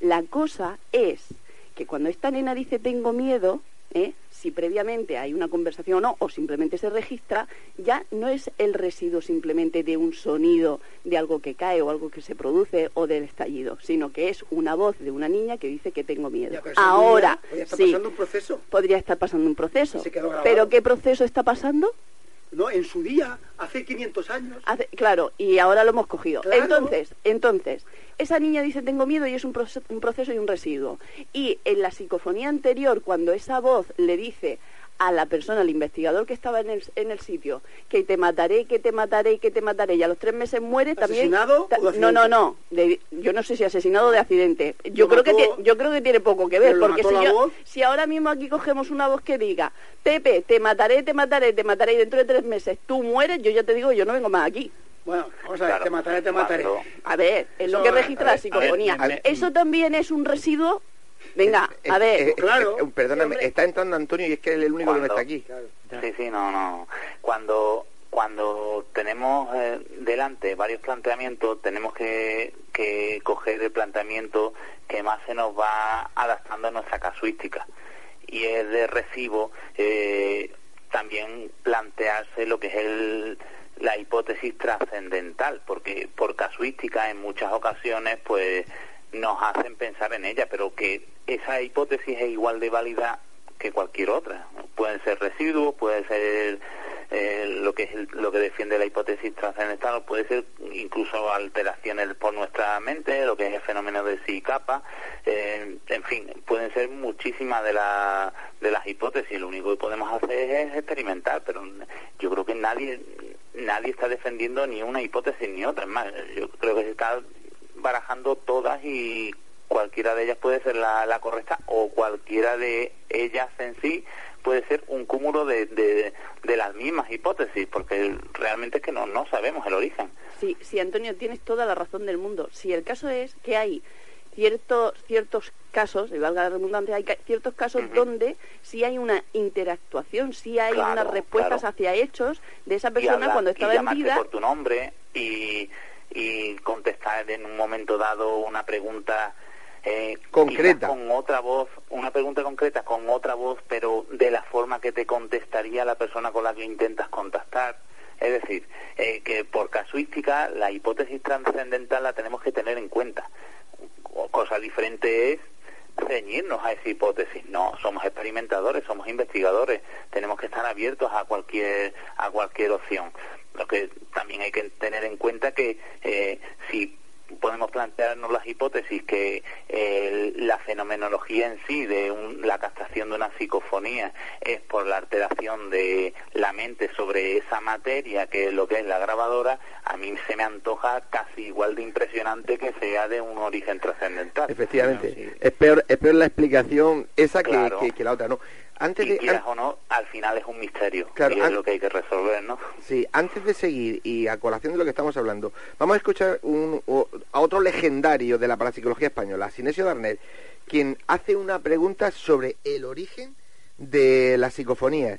La cosa es que cuando esta nena dice tengo miedo, ¿eh? Si previamente hay una conversación o no, o simplemente se registra, ya no es el residuo simplemente de un sonido de algo que cae o algo que se produce o del estallido, sino que es una voz de una niña que dice que tengo miedo. Ya, Ahora, podría estar sí, pasando un proceso. podría estar pasando un proceso. ¿Pero qué proceso está pasando? No, en su día, hace 500 años. Hace- claro, y ahora lo hemos cogido. Claro. Entonces, entonces, esa niña dice tengo miedo y es un, un proceso y un residuo. Y en la psicofonía anterior, cuando esa voz le dice a la persona, al investigador que estaba en el, en el sitio, que te mataré, que te mataré, que te mataré, y a los tres meses muere también... ¿Asesinado ta- o de No, no, no. de- yo no sé si asesinado o de accidente. Yo creo, que yo creo que tiene poco que ver, porque si, yo- si ahora mismo aquí cogemos una voz que diga, Pepe, te mataré, te mataré, te mataré, y dentro de tres meses tú mueres, yo ya te digo, yo no vengo más aquí. Bueno, vamos a ver, te mataré, te mataré. A ver, es lo que registra la ver, psicofonía. ¿Eso también es un residuo? Venga, a ver. eh, eh, perdóname, está entrando Antonio y es que él es el único que no está aquí. Sí, sí, no, no. Cuando cuando tenemos eh, delante varios planteamientos, tenemos que, que coger el planteamiento que más se nos va adaptando a nuestra casuística. Y es de recibo eh, también plantearse lo que es el, la hipótesis trascendental, porque por casuística en muchas ocasiones pues nos hacen pensar en ella, pero que esa hipótesis es igual de válida que cualquier otra. Pueden ser residuos, puede ser eh, lo que es el- lo que defiende la hipótesis trascendental, puede ser incluso alteraciones por nuestra mente, lo que es el fenómeno de sí capa, eh, en fin, pueden ser muchísimas de, la- de las hipótesis. Lo único que podemos hacer es experimentar, pero yo creo que nadie nadie está defendiendo ni una hipótesis ni otra. Es más, yo creo que se está barajando todas y cualquiera de ellas puede ser la, la correcta o cualquiera de ellas en sí puede ser un cúmulo de, de, de las mismas hipótesis, porque realmente es que no, no sabemos el origen. Sí, sí, Antonio, tienes toda la razón del mundo. Si el caso es que hay ciertos ciertos casos, y valga la redundancia, hay ciertos casos donde sí hay una interactuación, sí hay Claro, unas respuestas claro. hacia hechos de esa Y persona cuando y estaba en llamarte vida. por tu nombre y, y contestar en un momento dado una pregunta eh, Concreta. con otra voz, una pregunta concreta con otra voz, pero de la forma que te contestaría la persona con la que intentas contactar. Es decir, eh, que por casuística la hipótesis trascendental la tenemos que tener en cuenta. Cosa diferente es ceñirnos a esa hipótesis. No, somos experimentadores, somos investigadores, tenemos que estar abiertos a cualquier a cualquier opción. Lo que también hay que tener en cuenta que eh, si podemos plantearnos las hipótesis que eh, la fenomenología en sí de un- la captación de una psicofonía es por la alteración de la mente sobre esa materia que es lo que es la grabadora, a mí se me antoja casi igual de impresionante que sea de un origen trascendental. Efectivamente, es, peor, es peor la explicación esa que, Claro. que- que la otra, ¿no? Antes y de, quieras o no, al final es un misterio Claro, y es an- lo que hay que resolver, ¿no? Sí, antes de seguir y a colación de lo que estamos hablando, vamos a escuchar un- o- a otro legendario de la parapsicología española, Sinesio Darnell, quien hace una pregunta sobre el origen de la psicofonía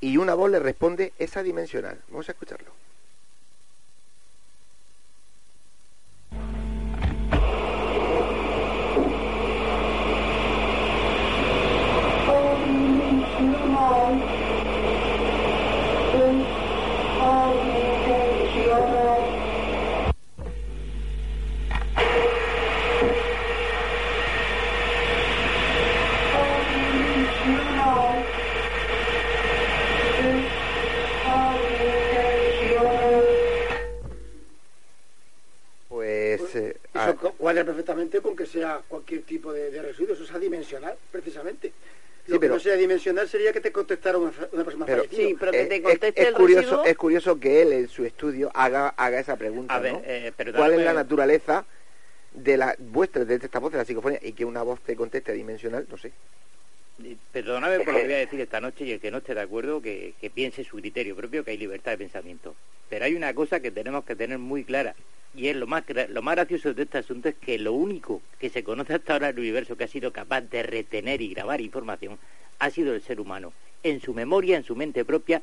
y una voz le responde esa dimensional. Vamos a escucharlo. Eso cuadra perfectamente con que sea cualquier tipo de, de residuo, eso es adimensional, precisamente. Lo Sí, pero- que no sea dimensional sería que te contestara una, una persona pero eh, es, es curioso, es curioso que él en su estudio haga, haga esa pregunta, A ver, ¿no? eh, pero ¿Cuál es la naturaleza de la vuestra, de esta voz de la psicofonía y que una voz te conteste dimensional? No sé. Perdóname por lo que voy a decir esta noche y el que no esté de acuerdo que, que piense su criterio propio, que hay libertad de pensamiento. Pero hay una cosa que tenemos que tener muy clara y es lo más lo más gracioso de este asunto es que lo único que se conoce hasta ahora del universo que ha sido capaz de retener y grabar información ha sido el ser humano en su memoria, en su mente propia,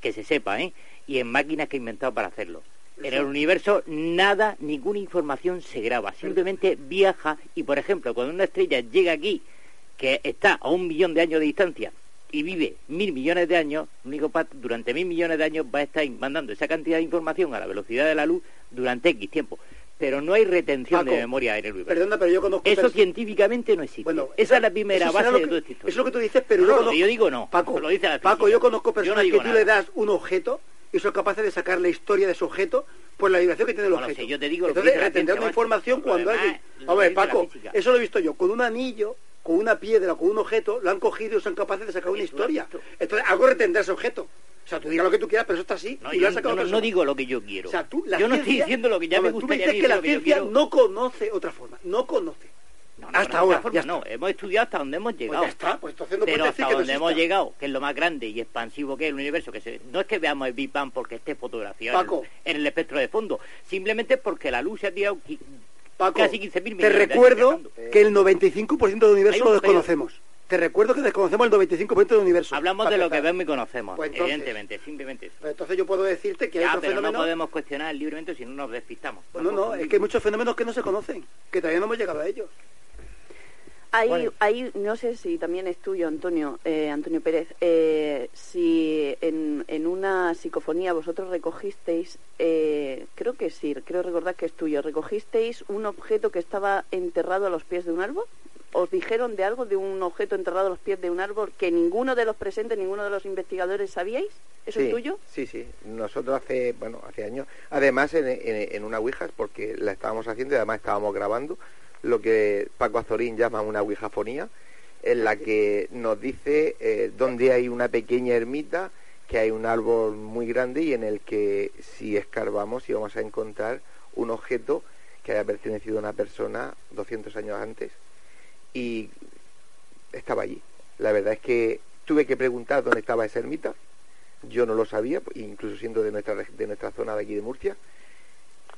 que se sepa, ¿eh? Y en máquinas que ha inventado para hacerlo. En el universo nada, ninguna información se graba, simplemente viaja y, por ejemplo, cuando una estrella llega aquí, que está a un millón de años de distancia y vive mil millones de años, el único pat- durante mil millones de años va a estar mandando esa cantidad de información a la velocidad de la luz durante X tiempo. Pero no hay retención Paco, de memoria en el universo. Perdona, pero yo conozco... Eso científicamente no existe. Bueno, esa es la primera base lo de que- todo esto. Eso es lo que tú dices, pero No, yo, no, conozco, yo digo no. Paco, Lo dice la Paco, yo conozco Yo no personas que tú nada. le das un objeto y son capaces de sacar la historia de ese objeto por la vibración que tiene el objeto. yo te digo lo que Entonces, la retendrá ciencia, una información cuando alguien... la Paco, eso lo he visto yo. Con un anillo, con una piedra, con un objeto, lo han cogido y son capaces de sacar una historia. Entonces, algo retendrá ese objeto. O sea, tú digas lo que tú quieras, pero eso está así. No, y lo yo has sacado no, no digo lo que yo quiero. O sea, tú, la yo no estoy diciendo lo que ya No, me tú gustaría dices a mí que la ciencia no conoce otra forma. No conoce. No, hasta ahora, forma no. Hemos estudiado hasta donde hemos llegado. ya está, pues entonces no Pero decir hasta que donde hemos llegado, que es lo más grande y expansivo que es el universo, que se- no es que veamos el Big Bang porque esté fotografiado en el- Paco. en el espectro de fondo, simplemente porque la luz se ha tirado Paco, casi 15.000 Te recuerdo que el 95% del universo un lo desconocemos. Te recuerdo que desconocemos el 95% del universo. Hablamos de lo que vemos y conocemos, Pues entonces- evidentemente, simplemente eso. Pues entonces yo puedo decirte que hay otros pero no fenómenos... podemos cuestionar libremente si no nos despistamos. Pues no, no, es que hay muchos fenómenos que no se conocen, que todavía no hemos llegado a ellos. Bueno. hay, no sé si también es tuyo, Antonio, eh, Antonio Pérez, eh, si en, en una psicofonía vosotros recogisteis, eh, creo que sí, creo recordar que es tuyo, recogisteis un objeto que estaba enterrado a los pies de un árbol. ¿Os dijeron de algo, de un objeto enterrado a los pies de un árbol que ninguno de los presentes, ninguno de los investigadores sabíais? ¿Eso sí, es tuyo? Sí, sí. Nosotros hace, bueno, hace años, además en, en, en una Ouija, porque la estábamos haciendo y además estábamos grabando lo que Paco Azorín llama una Ouijafonía, en la que nos dice eh, dónde hay una pequeña ermita, que hay un árbol muy grande y en el que si escarbamos íbamos a encontrar un objeto que haya pertenecido a una persona 200 años antes y estaba allí. La verdad es que tuve que preguntar dónde estaba esa ermita. Yo no lo sabía, incluso siendo de nuestra, de nuestra zona de aquí de Murcia.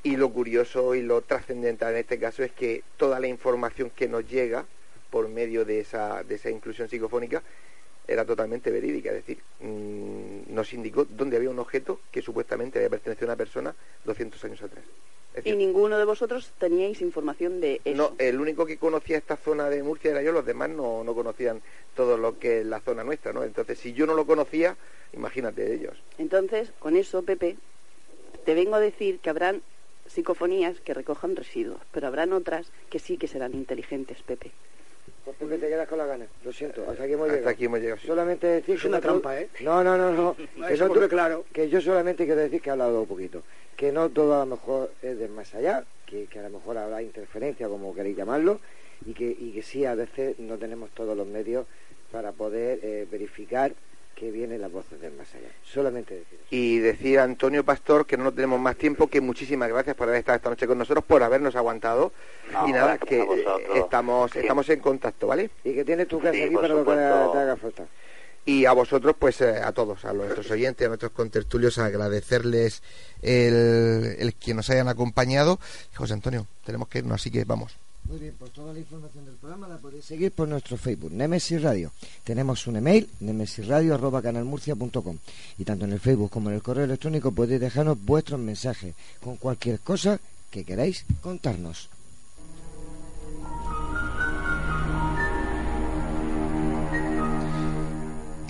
Y lo curioso y lo trascendental en este caso es que toda la información que nos llega por medio de esa, de esa inclusión psicofónica era totalmente verídica. Es decir, mm, nos indicó dónde había un objeto que supuestamente había pertenecido a una persona 200 años atrás. Y ninguno de vosotros teníais información de eso. No, el único que conocía esta zona de Murcia era yo, los demás no, no conocían todo lo que es la zona nuestra, ¿no? Entonces, si yo no lo conocía, imagínate ellos. Entonces, con eso, Pepe, te vengo a decir que habrán psicofonías que recojan residuos, pero habrán otras que sí que serán inteligentes, Pepe. Pues Pepe, te quedas con la gana. Lo siento, hasta aquí hemos Hasta llegado. aquí hemos llegado, sí. Solamente decir Es que una trampa, ¿eh? No, no, no, no. Que, Eso to- claro. que yo solamente quiero decir que he hablado un poquito. Que no todo a lo mejor es del más allá, que, que a lo mejor habrá interferencia, como queréis llamarlo, y que, y que sí, a veces no tenemos todos los medios para poder eh, verificar que vienen las voces del más allá. Solamente decir. Y decir a Antonio Pastor que no tenemos más tiempo, que muchísimas gracias por haber estado esta noche con nosotros, por habernos aguantado. No, y nada, que eh, estamos, Sí. estamos en contacto, ¿vale? Y que tienes tu casa Sí, aquí para lo que supuesto. te haga falta. Y a vosotros, pues eh, a todos, a nuestros oyentes, a nuestros contertulios, agradecerles el, el que nos hayan acompañado. José Antonio, tenemos que irnos, así que vamos. Muy bien, pues toda la información del programa la podéis seguir por nuestro Facebook, Nemesis Radio. Tenemos un email, nemesisradio.canalmurcia.com y tanto en el Facebook como en el correo electrónico podéis dejarnos vuestros mensajes con cualquier cosa que queráis contarnos.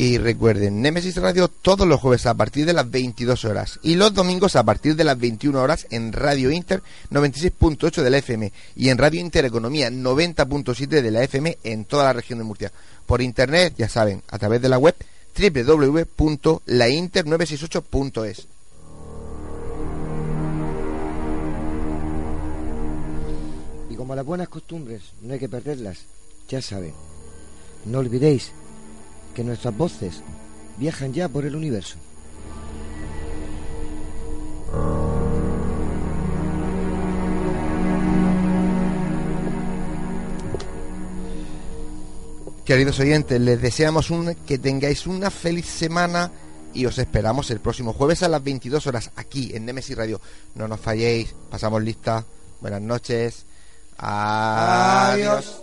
Y recuerden, Nemesis Radio todos los jueves a partir de las 22 horas y los domingos a partir de las 21 horas en Radio Inter 96.8 de la FM y en Radio Intereconomía 90.7 de la FM en toda la región de Murcia. Por internet, ya saben, a través de la web www.lainter968.es. Y como las buenas costumbres no hay que perderlas, ya saben, no olvidéis que nuestras voces viajan ya por el universo. Queridos oyentes, les deseamos un, que tengáis una feliz semana y os esperamos el próximo jueves a las 22 horas aquí en Nemesis Radio. No nos falléis, pasamos lista. Buenas noches. Adiós.